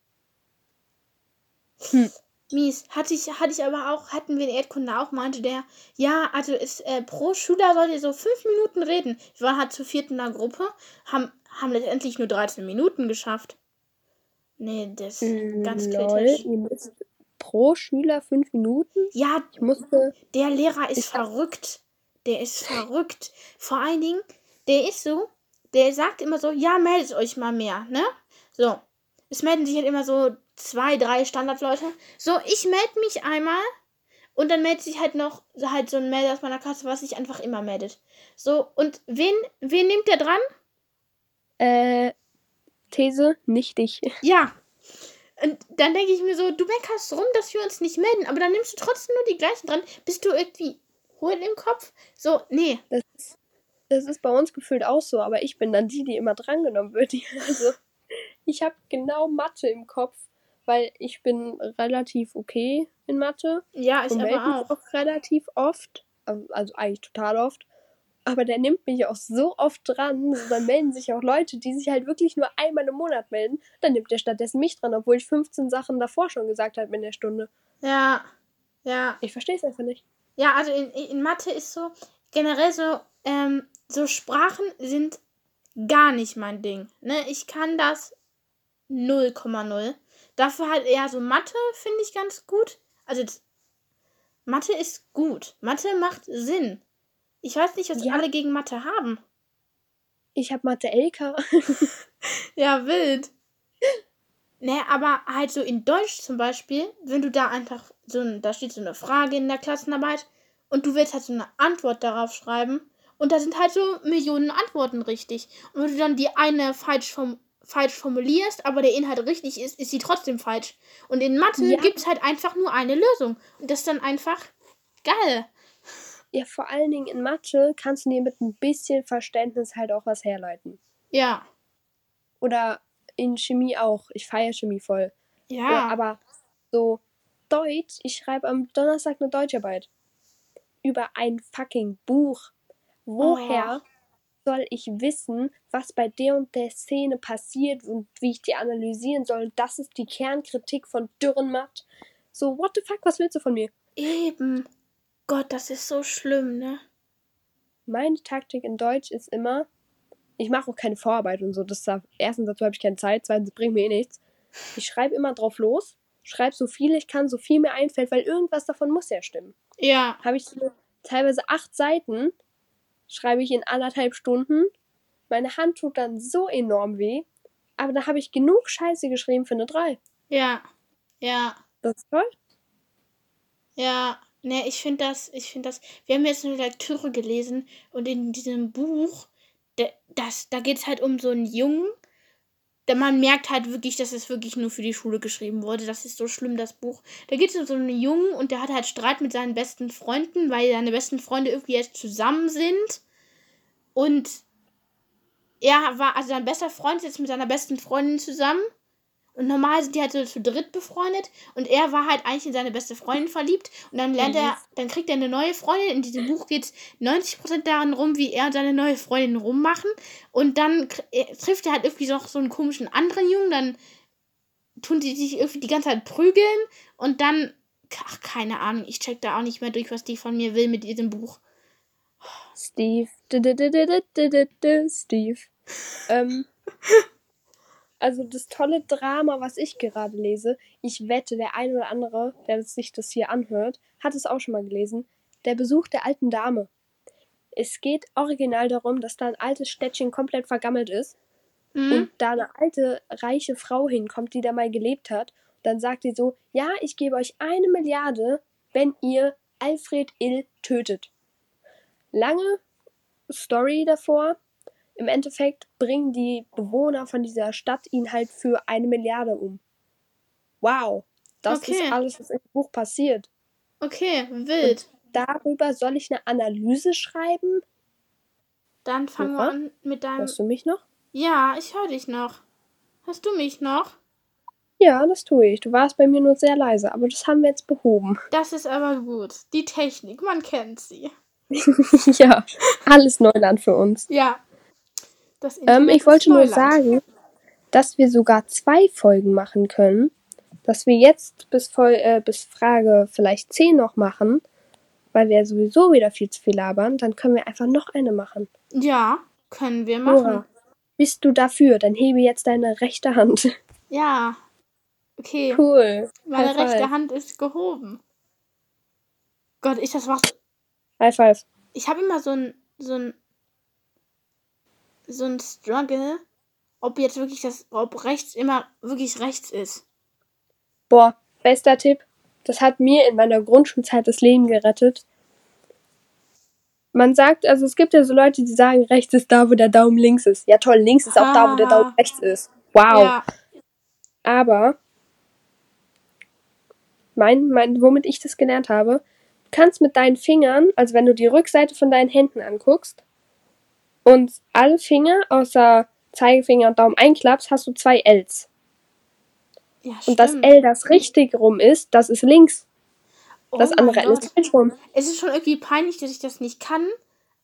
Mies. Hatte ich, hatte ich aber auch, hatten wir in Erdkunde auch, meinte der, ja, also ist, äh, pro Schüler sollt ihr so fünf Minuten reden. Wir waren halt zu viert in einer Gruppe, haben, haben letztendlich nur 13 Minuten geschafft. Nee, das ist ganz Mm, Lol, kritisch. ihr müsst pro Schüler 5 Minuten. Ja, Ich musste, der Lehrer ist verrückt. Der ist verrückt. Vor allen Dingen, der ist so, der sagt immer so, ja, meldet euch mal mehr, ne? So. Es melden sich halt immer so zwei, drei Standardleute. So, ich melde mich einmal und dann meldet sich halt noch halt so ein Melder aus meiner Klasse, was sich einfach immer meldet. So, und wen, wen nimmt der dran? äh, These, nicht dich. Ja. Und dann denke ich mir so, du meckerst rum, dass wir uns nicht melden, aber dann nimmst du trotzdem nur die gleichen dran. Bist du irgendwie hohl im Kopf? So, nee. Das ist, das ist bei uns gefühlt auch so, aber ich bin dann die, die immer drangenommen wird. Also, ich habe genau Mathe im Kopf, weil ich bin relativ okay in Mathe Ja, ich und melde mich aber auch. auch relativ oft, also also eigentlich total oft. Aber der nimmt mich auch so oft dran. So, Dann melden sich auch Leute, die sich halt wirklich nur einmal im Monat melden. Dann nimmt der stattdessen mich dran, obwohl ich 15 Sachen davor schon gesagt habe in der Stunde. Ja, ja. Ich verstehe es einfach nicht. Ja, also in, in Mathe ist so, generell so, ähm, so Sprachen sind gar nicht mein Ding. Ne? Ich kann das 0,0. Dafür halt eher so Mathe finde ich ganz gut. Also Mathe ist gut. Mathe macht Sinn. Ich weiß nicht, was Ja. alle gegen Mathe haben. Ich habe Mathe LK. Ja, wild. Ne, aber halt so in Deutsch zum Beispiel, wenn du da einfach so, ein- da steht so eine Frage in der Klassenarbeit und du willst halt so eine Antwort darauf schreiben Und da sind halt so Millionen Antworten richtig. Und wenn du dann die eine falsch, form falsch formulierst, aber der Inhalt richtig ist, ist sie trotzdem falsch. Und in Mathe Ja. gibt es halt einfach nur eine Lösung. Und das ist dann einfach geil. Ja, vor allen Dingen in Mathe kannst du dir mit ein bisschen Verständnis halt auch was herleiten. Ja. Oder in Chemie auch. Ich feiere Chemie voll. Ja. Ja, aber so Deutsch, ich schreibe am Donnerstag eine Deutscharbeit. Über ein fucking Buch. Woher soll ich wissen, was bei der und der Szene passiert und wie ich die analysieren soll? Das ist die Kernkritik von Dürrenmatt. So, what the fuck, was willst du von mir? Eben. Gott, das ist so schlimm, ne? Meine Taktik in Deutsch ist immer, ich mache auch keine Vorarbeit und so. Das da, erstens dazu habe ich keine Zeit, zweitens bringt mir eh nichts. Ich schreibe immer drauf los, schreibe so viel ich kann, so viel mir einfällt, weil irgendwas davon muss ja stimmen. Ja. Habe ich so teilweise acht Seiten, schreibe ich in anderthalb Stunden. Meine Hand tut dann so enorm weh, aber da habe ich genug Scheiße geschrieben für eine 3. Ja. Ja. Das ist toll. Ja, ne, ich finde das, ich finde das, wir haben jetzt eine Lektüre gelesen und in diesem Buch, da, das, da geht es halt um so einen Jungen, der man merkt halt wirklich, dass es wirklich nur für die Schule geschrieben wurde. Das ist so schlimm, das Buch. Da geht es um so einen Jungen und der hat halt Streit mit seinen besten Freunden, weil seine besten Freunde irgendwie jetzt zusammen sind. Und er war, also sein bester Freund ist jetzt mit seiner besten Freundin zusammen. Und normal sind die halt so zu dritt befreundet. Und er war halt eigentlich in seine beste Freundin verliebt. Und dann lernt er, dann kriegt er eine neue Freundin. In diesem Buch geht es 90% daran rum, wie er und seine neue Freundin rummachen. Und dann er- trifft er halt irgendwie noch so einen komischen anderen Jungen. Dann tun die sich irgendwie die ganze Zeit prügeln. Und dann, ach, keine Ahnung, ich check da auch nicht mehr durch, was die von mir will mit diesem Buch. Steve. Steve. Ähm, also das tolle Drama, was ich gerade lese, ich wette, der ein oder andere, der sich das hier anhört, hat es auch schon mal gelesen. Der Besuch der alten Dame. Es geht original darum, dass da ein altes Städtchen komplett vergammelt ist Hm? und da eine alte, reiche Frau hinkommt, die da mal gelebt hat. Dann sagt sie so, ja, ich gebe euch eine Milliarde, wenn ihr Alfred Ill tötet. Lange Story davor. Im Endeffekt bringen die Bewohner von dieser Stadt ihn halt für eine Milliarde um. Wow. Das Okay. ist alles, was im Buch passiert. Okay, wild. Darüber soll ich eine Analyse schreiben. Dann fangen wir an mit deinem. Hörst du mich noch? Ja, ich höre dich noch. Hörst du mich noch? Ja, das tue ich. Du warst bei mir nur sehr leise, aber das haben wir jetzt behoben. Das ist aber gut. Die Technik, man kennt sie. ja, alles Neuland für uns. Ja. Ähm, ich wollte nur sagen, dass wir sogar zwei Folgen machen können. Dass wir jetzt bis, Fol äh, bis Frage vielleicht 10 noch machen, weil wir sowieso wieder viel zu viel labern. Dann können wir einfach noch eine machen. Ja, können wir machen. Nora, bist du dafür? Dann hebe jetzt deine rechte Hand. Ja. Okay. Cool. Meine High five. rechte Hand ist gehoben. Gott, ich das war. High five. Ich habe immer so ein so ein so ein Struggle, ob jetzt wirklich das, ob rechts immer wirklich rechts ist. Boah, bester Tipp. Das hat mir in meiner Grundschulzeit das Leben gerettet. Man sagt, also es gibt ja so Leute, die sagen, rechts ist da, wo der Daumen links ist. Ja toll, links ist auch da, wo der Ah. Daumen rechts ist. Wow. Ja. Aber mein, mein, womit ich das gelernt habe, du kannst mit deinen Fingern, also wenn du die Rückseite von deinen Händen anguckst und alle Finger außer Zeigefinger und Daumen einklappst, hast du zwei Ls. Ja, Und das. L, das richtig rum ist, das ist links. Das Oh andere mein L ist falsch rum. Es ist schon irgendwie peinlich, dass ich das nicht kann.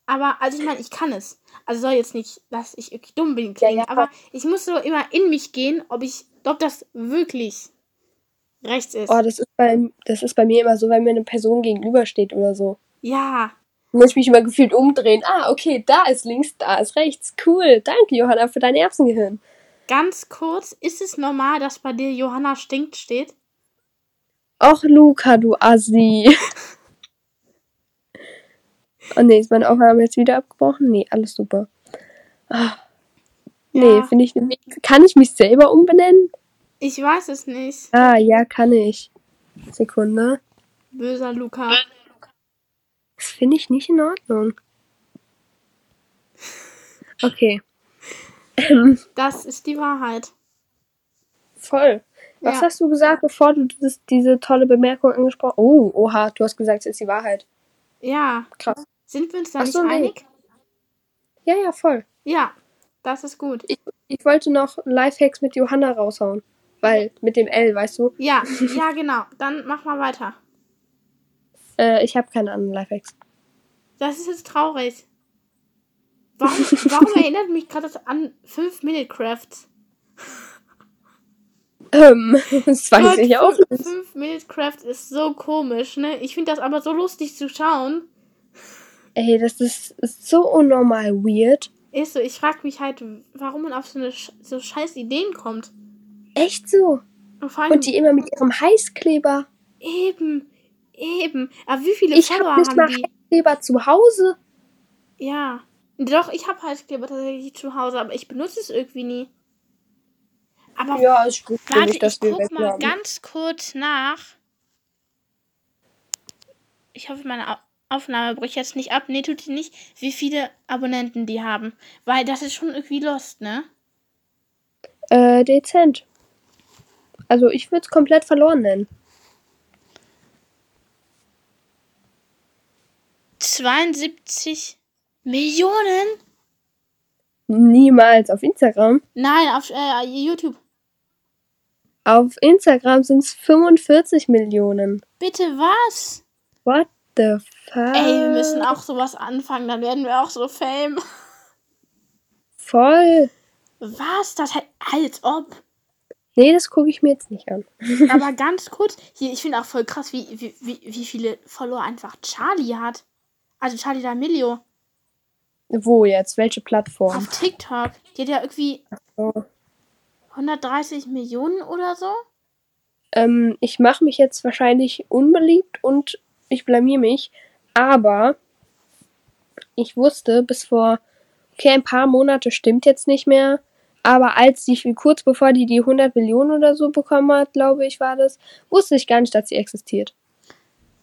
Aber, also ich meine, ich kann es. Also soll jetzt nicht, dass ich irgendwie dumm bin klingen. Ja, ja. Aber ich muss so immer in mich gehen, ob ich, ob das wirklich rechts ist. Oh, das ist, bei, das ist bei mir immer so, wenn mir eine Person gegenübersteht oder so. ja. Muss ich mich immer gefühlt umdrehen. Ah, okay, da ist links, da ist rechts. Cool. Danke, Johanna, für dein Erbsengehirn. Ganz kurz, ist es normal, dass bei dir Johanna stinkt steht? Och, Luca, du Assi. oh nee, ist meine Aufnahme jetzt wieder abgebrochen? Nee, alles super. Ah. Nee, Ja. finde ich nicht. Kann ich mich selber umbenennen? Ich weiß es nicht. Ah, ja, kann ich. Sekunde. Böser Luca. Das finde ich nicht in Ordnung. Okay. Ähm, Das ist die Wahrheit. voll. Was Ja. hast du gesagt, bevor du das, diese tolle Bemerkung angesprochen hast? Oh, oha, du hast gesagt, es ist die Wahrheit. Ja. Krass. Sind wir uns da Ach nicht so, nee. einig? Ja, ja, voll. Ja, das ist gut. Ich, ich wollte noch Lifehacks mit Johanna raushauen. Weil, mit dem L, weißt du? Ja, ja, genau. Dann mach mal weiter. Äh, ich habe keine anderen Lifehacks. Das ist jetzt traurig. Warum, warum erinnert mich gerade das an 5 Minute Crafts? Ähm, das weiß ich auch nicht. 5 Minute Craft ist so komisch, ne? Ich finde das aber so lustig zu schauen. Ey, das ist, ist so unnormal weird. Ist so, ich frage mich halt, warum man auf so eine so scheiß Ideen kommt. Echt so. Und allem Und die immer mit ihrem Heißkleber. eben, eben. Aber wie viele Ich Follower habe nicht mal haben die? Heißkleber zu Hause. Ja. Doch, ich habe Heißkleber tatsächlich zu Hause, aber ich benutze es irgendwie nie. Aber Ja, es spricht für warte, mich, dass ich guck mal haben. ganz kurz nach. Ich hoffe, meine Au- Aufnahme bricht jetzt nicht ab. Nee, tut sie nicht. Wie viele Abonnenten die haben. Weil das ist schon irgendwie lost, ne? Äh, dezent. Also ich würde es komplett verloren nennen. 72 Millionen? Niemals auf Instagram. Nein, auf äh, YouTube. Auf Instagram sind es 45 Millionen. Bitte was? What the fuck? Ey, wir müssen auch sowas anfangen, dann werden wir auch so Fame. Voll. Was? Das halt als ob. Nee, das gucke ich mir jetzt nicht an. Aber ganz kurz, hier, ich finde auch voll krass, wie, wie, wie, wie viele Follower einfach Charlie hat. Also Charlie D'Amelio Wo jetzt? Welche Plattform? auf TikTok. Die hat ja irgendwie Oh. 130 Millionen oder so. Ähm, ich mache mich jetzt wahrscheinlich unbeliebt und ich blamier mich. Aber ich wusste bis vor, okay, ein paar Monate stimmt jetzt nicht mehr. Aber als die, kurz bevor die die 100 Millionen oder so bekommen hat, glaube ich, war das, wusste ich gar nicht, dass sie existiert.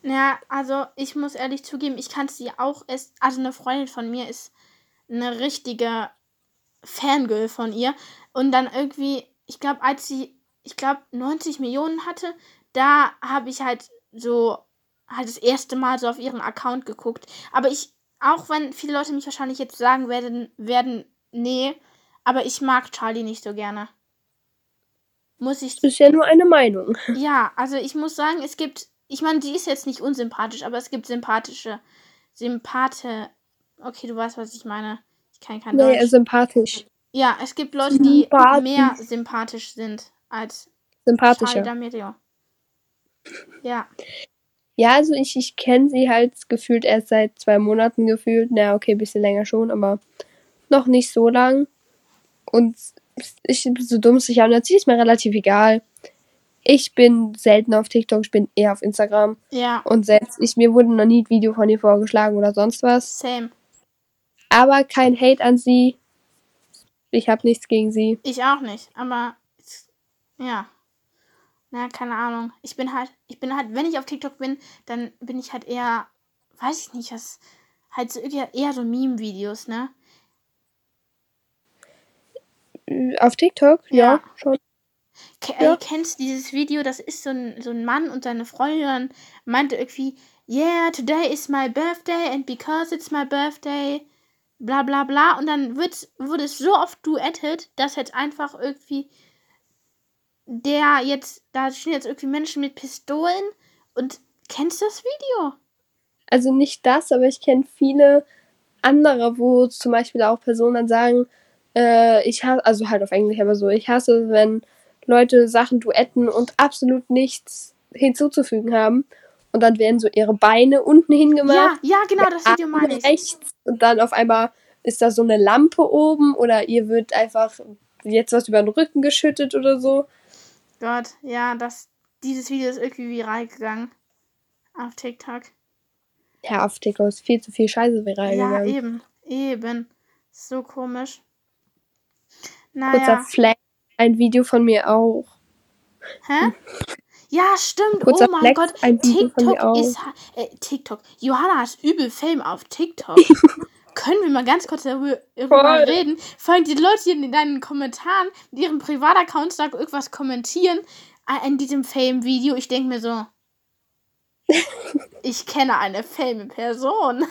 Ja, also ich muss ehrlich zugeben, ich kann sie auch erst. Also eine Freundin von mir ist eine richtige Fangirl von ihr. Und dann irgendwie, ich glaube, als sie, ich glaube, 90 Millionen hatte, da habe ich halt so, halt das erste Mal so auf ihren Account geguckt. Aber ich, auch wenn viele Leute mich wahrscheinlich jetzt sagen werden, werden, nee, aber ich mag Charlie nicht so gerne. Muss ich Ist ja nur eine Meinung. ja, also ich muss sagen, es gibt, ich meine, sie ist jetzt nicht unsympathisch, aber es gibt sympathische, Sympathe, okay, du weißt, was ich meine. Ich kann kein Nee, Deutsch. sympathisch. ja, es gibt Leute, die mehr sympathisch sind als Sympathischer. Ja, Ja, also ich, ich kenne sie halt gefühlt erst seit zwei Monaten gefühlt. Na, okay, bisschen länger schon, aber noch nicht so lang. Und ich so dumm sich anhört, sie ist mir relativ egal. Ich bin selten auf TikTok, ich bin eher auf Instagram. ja, Und selbst ich, mir wurde noch nie ein Video von ihr vorgeschlagen oder sonst was. same. Aber kein Hate an sie. Ich habe nichts gegen sie. Ich auch nicht, aber ja. Na, keine Ahnung. Ich bin halt, ich bin halt, wenn ich auf TikTok bin, dann bin ich halt eher, weiß ich nicht, das halt so eher, eher so Meme-Videos, ne? Auf TikTok? Ja, Ja. schon. Ke Ja. Ey, kennst du dieses Video? Das ist so ein, so ein Mann und seine Freundin meinte irgendwie, yeah, today is my birthday and because it's my birthday, bla bla bla. Und dann wird, wurde es so oft duettet, dass jetzt einfach irgendwie der jetzt, da stehen jetzt irgendwie Menschen mit Pistolen und kennst du das Video? Also nicht das, aber ich kenne viele andere, wo zum Beispiel auch Personen dann sagen, äh, ich hasse, also halt auf Englisch, aber so, ich hasse, wenn Leute Sachen duetten und absolut nichts hinzuzufügen haben. Und dann werden so ihre Beine unten Ja, hingemacht, ja, genau, das Video meine ich. rechts und dann auf einmal ist da so eine Lampe oben oder ihr wird einfach jetzt was über den Rücken geschüttet oder so. Gott, ja, das, dieses Video ist irgendwie viral gegangen. Auf TikTok. Ja, auf TikTok ist viel zu viel Scheiße viral Ja, gegangen. eben, eben. So komisch. Kurzer Naja. Fleck, ein Video von mir auch. Hä? Ja, stimmt. Kurzer oh mein Flex, Gott. TikTok ist. Äh, TikTok. Johanna ist übel Fame auf TikTok. können wir mal ganz kurz darüber, Voll. reden? Vor allem die Leute, die in deinen Kommentaren mit ihren Privataccounts da irgendwas kommentieren äh, in diesem Fame-Video. Ich denke mir so, ich kenne eine fame-Person.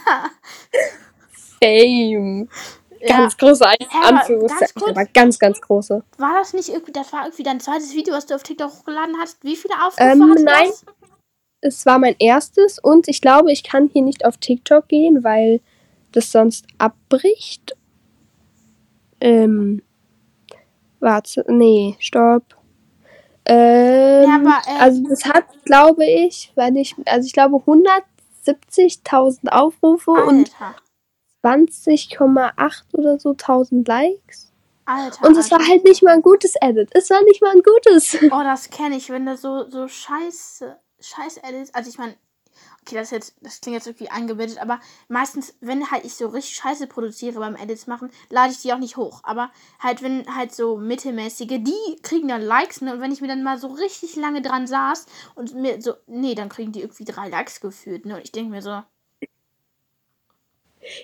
Fame. ja. Ganz große An aber Anführungszeichen, aber ganz, ganz große. War das nicht irgendwie, das war irgendwie dein zweites Video, was du auf TikTok hochgeladen hast? Wie viele Aufrufe Ähm, hatte nein. das? Es war mein erstes und ich glaube, ich kann hier nicht auf TikTok gehen, weil das sonst abbricht. Ähm, warte, nee, stopp. Ähm, Ja, aber, äh, also das hat, glaube ich, wenn ich, also ich glaube 170.000 Aufrufe und Alter, 20,8 oder so 1000 Likes. Alter. Und es war halt nicht mal ein gutes Edit. Es war nicht mal ein gutes. Oh, das kenne ich, wenn da so, so scheiße, scheiße Edits, also ich meine, okay, das jetzt, das klingt jetzt irgendwie eingebettet, aber meistens, wenn halt ich so richtig scheiße produziere beim Edits machen, lade ich die auch nicht hoch. Aber halt, wenn halt so mittelmäßige, die kriegen dann Likes, ne? Und wenn ich mir dann mal so richtig lange dran saß und mir so, nee, dann kriegen die irgendwie drei Likes gefühlt, ne? Und ich denke mir so,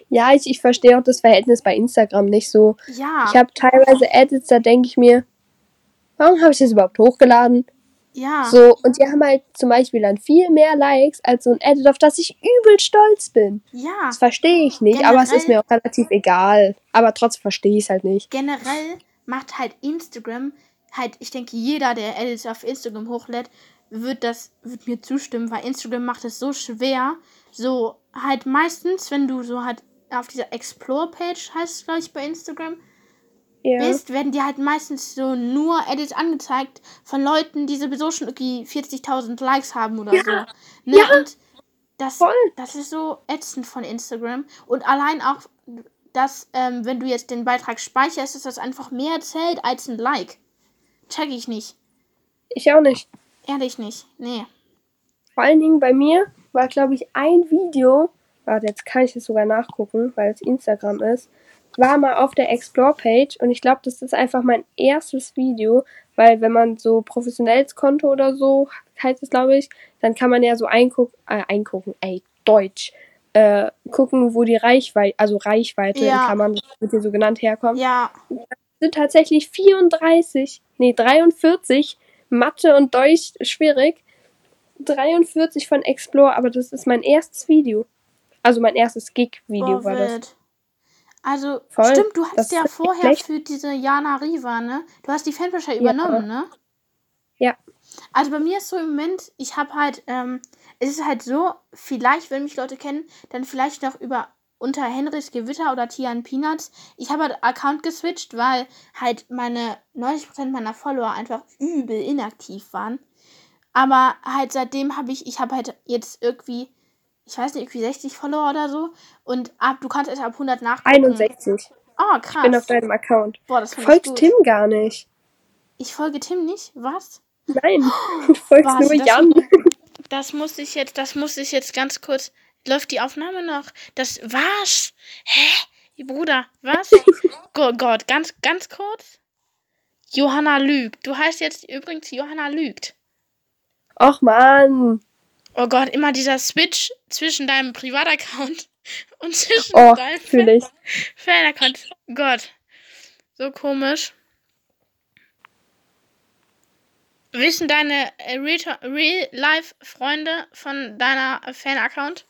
Ja, ich, ich verstehe auch das Verhältnis bei Instagram nicht so. ja, Ich habe teilweise Edits, da denke ich mir, warum habe ich das überhaupt hochgeladen? ja. So, und die haben halt zum Beispiel dann viel mehr Likes als so ein Edit, auf das ich übel stolz bin. Ja, Das verstehe ich nicht, aber es ist Generell- mir auch relativ egal. Aber trotzdem verstehe ich es halt nicht. generell macht halt Instagram, halt, ich denke, jeder, der Edits auf Instagram hochlädt, wird das, wird mir zustimmen, weil Instagram macht es so schwer. So, halt meistens, wenn du so halt auf dieser Explore-Page heißt es, glaube ich, bei Instagram, Ja. bist, werden dir halt meistens so nur Edits angezeigt von Leuten, die sowieso schon irgendwie 40.000 Likes haben oder so. Ne? Und das, Voll. das ist so ätzend von Instagram. Und allein auch, dass, ähm, wenn du jetzt den Beitrag speicherst, dass das einfach mehr zählt als ein Like. Check ich nicht. Ich auch nicht. Ehrlich nicht. Nee. Vor allen Dingen bei mir war, glaube ich, ein Video, warte, jetzt kann ich es sogar nachgucken, weil es Instagram ist, war mal auf der Explore-Page und ich glaube, das ist einfach mein erstes Video, weil wenn man so professionelles Konto oder so heißt es, glaube ich, dann kann man ja so eingucken, äh, eingucken, ey, Deutsch, äh, gucken, wo die Reichweite, also Reichweite Ja. in Klammern, das wird hier so genannt, herkommt. Ja. sind tatsächlich 34, nee, 43, Mathe und Deutsch schwierig. 43 von Explore, aber das ist mein erstes Video. Also mein erstes Gig-Video Oh, war das. wild. Also, Voll. stimmt, du Das hast ja vorher schlecht. für diese Jana Riva, ne? Du hast die Fanpage ja Ja. übernommen, ne? Ja. Also bei mir ist so im Moment, ich habe halt, ähm, es ist halt so, vielleicht, wenn mich Leute kennen, dann vielleicht noch über unter Henrys Gewitter oder Tian Peanuts. Ich habe halt Account geswitcht, weil halt meine 90% meiner Follower einfach übel inaktiv waren. Aber halt seitdem habe ich, ich habe halt jetzt irgendwie, ich weiß nicht, irgendwie 60 Follower oder so. Und ab, du kannst erst ab 100 nachgucken. 61. Oh, krass. Ich bin auf deinem Account. Boah, das Du folgst. Tim gar nicht. Ich folge Tim nicht? Was? Nein, du folgst Warte, nur das- Jan. Das muss ich jetzt, das muss ich jetzt ganz kurz. Läuft die Aufnahme noch? Das was? Hä? Bruder, was? oh Gott, ganz, ganz kurz. Johanna lügt. Du heißt jetzt übrigens Johanna lügt. Och man. Oh Gott, immer dieser Switch zwischen deinem Privataccount und zwischen Oh, deinem. Fan-Account. Gott. So komisch. Wissen deine äh, Real- Real-Life-Freunde von deiner Fan-Account?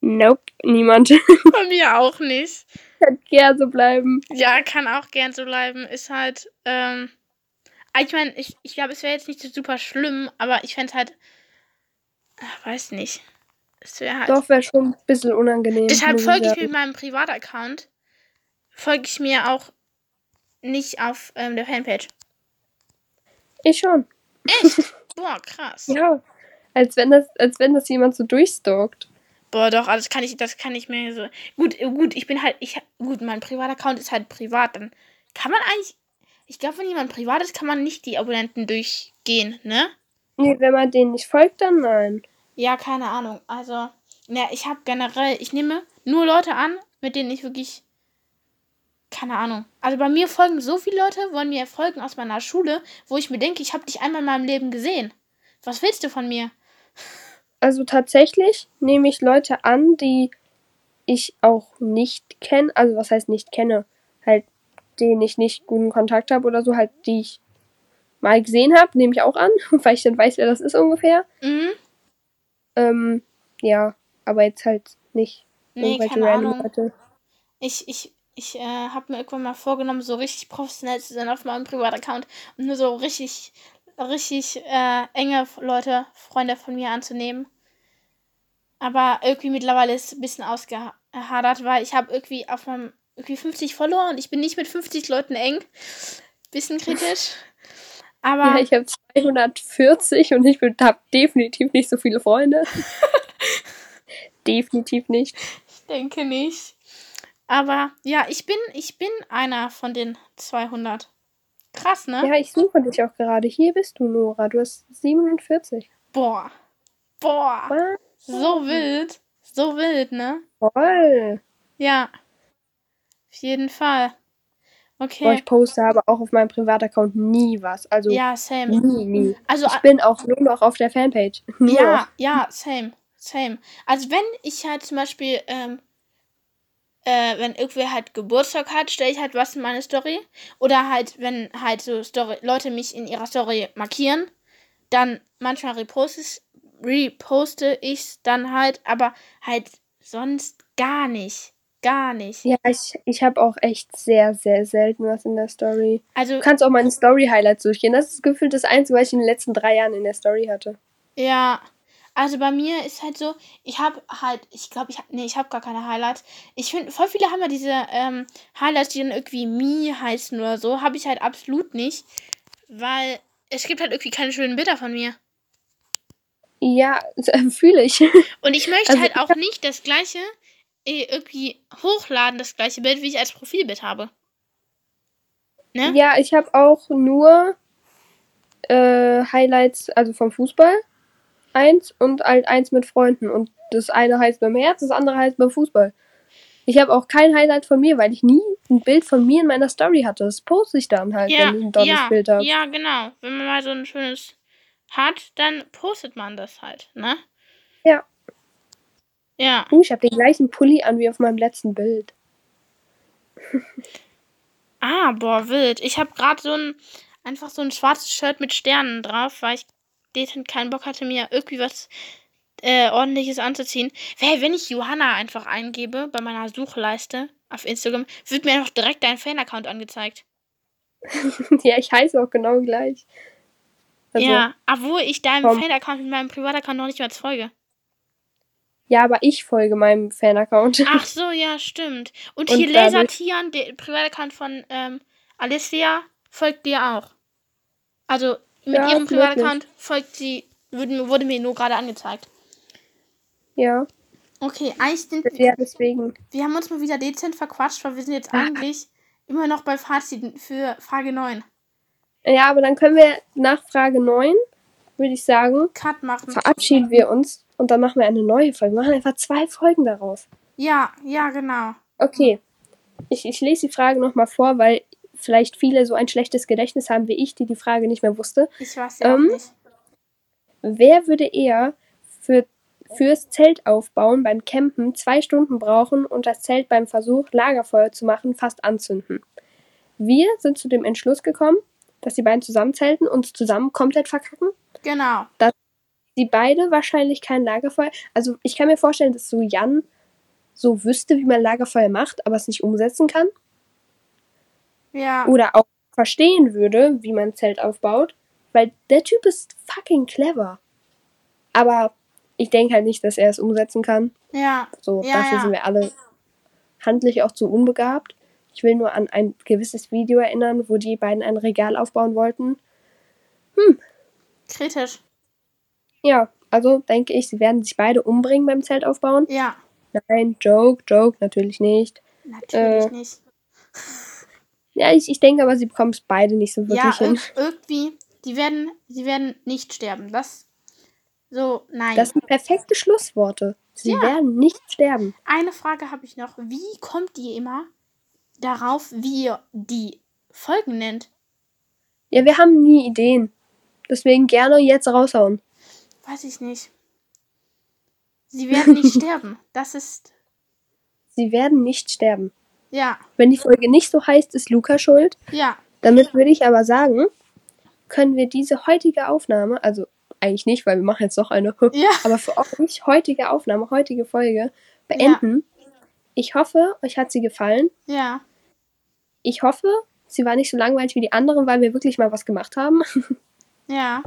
Nope, niemand. Bei mir auch nicht. Kann gern so bleiben. Ja, kann auch gern so bleiben. Ist halt, ähm. Ah, Ich meine, ich, ich glaube, es wäre jetzt nicht so super schlimm, aber ich fände es halt. Ach, weiß nicht. Es wäre halt. Doch, wäre schon ein bisschen unangenehm. Deshalb folge ich mit meinem Privataccount. Folge ich mir auch nicht auf ähm, der Fanpage. Ich schon. Echt? Boah, krass. Ja. Als wenn das, als wenn das jemand so durchstalkt. Boah, doch, also das kann ich, das kann ich mir so. Gut, äh, gut, ich bin halt, ich gut, mein Privataccount ist halt privat, dann kann man eigentlich. Ich glaube, wenn jemand privat ist, kann man nicht die Abonnenten durchgehen, ne? Nee, wenn man denen nicht folgt, dann nein. Ja, keine Ahnung. Also, ne, ich habe generell, ich nehme nur Leute an, mit denen ich wirklich. Keine Ahnung. Also bei mir folgen so viele Leute, wollen mir folgen aus meiner Schule, wo ich mir denke, ich habe dich einmal in meinem Leben gesehen. Was willst du von mir? Also tatsächlich nehme ich Leute an, die ich auch nicht kenne, also was heißt nicht kenne, halt den ich nicht guten Kontakt habe oder so, halt die ich mal gesehen habe, nehme ich auch an, weil ich dann weiß, wer das ist ungefähr. Mhm. Ähm, ja, aber jetzt halt nicht Nee, irgendwelche keine random Ahnung. Leute. Ich, ich, ich äh, habe mir irgendwann mal vorgenommen, so richtig professionell zu sein auf meinem Privataccount und nur so richtig, richtig äh, enge Leute, Freunde von mir anzunehmen. Aber irgendwie mittlerweile ist es ein bisschen ausgehadert, weil ich habe irgendwie auf meinem irgendwie 50 Follower und ich bin nicht mit 50 Leuten eng. Bisschen kritisch. Aber Ja, ich habe 240 und ich habe definitiv nicht so viele Freunde. definitiv nicht. ich denke nicht. Aber ja, ich bin, ich bin einer von den 200. Krass, ne? Ja, ich suche dich auch gerade. Hier bist du, Nora. Du hast 47. Boah. Boah. Was? So wild. So wild, ne? Voll. Ja. Auf jeden Fall. Okay. ich poste aber auch auf meinem Privataccount nie was. Also Ja, same. nie, nie. Also, Ich bin auch nur noch auf der Fanpage. Nur ja, noch. ja, same. Same. Also, wenn ich halt zum Beispiel, ähm, äh, wenn irgendwer halt Geburtstag hat, stelle ich halt was in meine Story. Oder halt, wenn halt so Story, Leute mich in ihrer Story markieren, dann manchmal reposte ich reposte ich's dann halt, aber halt sonst gar nicht. Gar nicht. Ja, ich, ich habe auch echt sehr, sehr selten was in der Story. Also, Du kannst auch meine Story-Highlights durchgehen. Das ist gefühlt das Einzige, was ich in den letzten drei Jahren in der Story hatte. Ja, also bei mir ist halt so, ich habe halt, ich glaube, ich habe, nee, ich habe gar keine Highlights. Ich finde, voll viele haben ja diese ähm, Highlights, die dann irgendwie Me heißen oder so. Habe ich halt absolut nicht, weil es gibt halt irgendwie keine schönen Bilder von mir. Ja, fühle ich. Und ich möchte Also halt auch nicht das gleiche irgendwie hochladen, das gleiche Bild, wie ich als Profilbild habe. Ne? Ja, ich habe auch nur äh, Highlights, also vom Fußball. Eins und halt eins mit Freunden. Und das eine heißt beim Herz, das andere heißt beim Fußball. Ich habe auch kein Highlight von mir, weil ich nie ein Bild von mir in meiner Story hatte. Das poste ich dann halt, Ja, wenn ich ein tolles ja, Bild habe. ja, genau. Wenn man mal so ein schönes hat, dann postet man das halt, ne? Ja. Ja. Uh, ich habe den gleichen Pulli an wie auf meinem letzten Bild. Ah, boah, wild. Ich habe gerade so ein, einfach so ein schwarzes Shirt mit Sternen drauf, weil ich dezent keinen Bock hatte, mir irgendwie was äh, ordentliches anzuziehen. Hey, wenn ich Johanna einfach eingebe bei meiner Suchleiste auf Instagram, wird mir noch direkt dein Fan-Account angezeigt. ja, ich heiße auch genau gleich. Also, ja. obwohl ich deinem. Fan-Account mit meinem Privataccount noch nicht mal folge. Ja, aber ich folge meinem Fan-Account. Ach so, ja, stimmt. Und, Und hier dadurch- Lasertian, der Privataccount von ähm, Alicia, folgt dir auch. Also mit Ja, ihrem. Privataccount folgt sie, wurde, wurde mir nur gerade angezeigt. Ja, Okay, eigentlich sind ja, deswegen. wir haben uns mal wieder dezent verquatscht, weil wir sind jetzt eigentlich immer noch bei Fazit für Frage 9. Ja, aber dann können wir nach Frage 9, würde ich sagen, Cut machen. verabschieden wir uns und dann machen wir eine neue Folge. Wir machen einfach zwei Folgen daraus. Ja, ja, genau. Okay. Ich, ich lese die Frage nochmal vor, weil vielleicht viele so ein schlechtes Gedächtnis haben wie ich, die die Frage nicht mehr wusste. Ich weiß ja Ähm, nicht. Wer würde eher für, fürs Zelt aufbauen beim Campen zwei Stunden brauchen und das Zelt beim Versuch, Lagerfeuer zu machen, fast anzünden? Wir sind zu dem Entschluss gekommen, dass die beiden zusammenzelten und zusammen komplett verkacken. Genau. Die beide wahrscheinlich kein Lagerfeuer. Also ich kann mir vorstellen, dass so Jan so wüsste, wie man Lagerfeuer macht, aber es nicht umsetzen kann. Ja. Oder auch verstehen würde, wie man ein Zelt aufbaut. Weil der Typ ist fucking clever. Aber ich denke halt nicht, dass er es umsetzen kann. Ja. So, Ja, dafür ja. sind wir alle handlich auch zu unbegabt. Ich will nur an ein gewisses Video erinnern, wo die beiden ein Regal aufbauen wollten. Kritisch. Ja, also denke ich, sie werden sich beide umbringen beim Zelt aufbauen. Ja. Nein, Joke, Joke, natürlich nicht. Natürlich Äh, nicht. Ja, ich, ich denke aber, sie bekommen es beide nicht so Ja, wirklich hin. ir irgendwie, die werden, die werden nicht sterben. Das, so, nein. Das sind perfekte Schlussworte. Sie Ja. werden nicht sterben. Eine Frage habe ich noch. Wie kommt ihr immer darauf, wie ihr die Folgen nennt? Ja, wir haben nie Ideen. Deswegen gerne jetzt raushauen. Weiß ich nicht. Sie werden nicht sterben. Das ist. Sie werden nicht sterben. Ja, Wenn die Folge nicht so heißt, ist Luca schuld. ja, Damit würde ich aber sagen, können wir diese heutige Aufnahme, also eigentlich nicht, weil wir machen jetzt noch eine, ja. aber für euch heutige Aufnahme, heutige Folge beenden. Ich hoffe, euch hat sie gefallen. Ja, Ich hoffe, sie war nicht so langweilig wie die anderen, weil wir wirklich mal was gemacht haben. ja,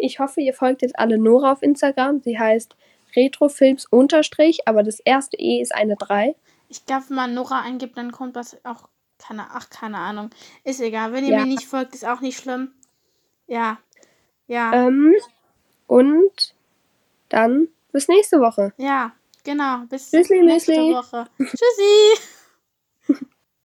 Ich hoffe, ihr folgt jetzt alle Nora auf Instagram. Sie heißt Retrofilms unterstrich, aber das erste E ist eine 3. Ich glaube, wenn man Nora eingibt, dann kommt das auch. Keine, ach, keine Ahnung. Ist egal. Wenn ihr Ja. mir nicht folgt, ist auch nicht schlimm. Ja. Ja. Ähm, und dann bis nächste Woche. Ja. Genau. Bis Tschüssli, nächste. Woche. Tschüssi.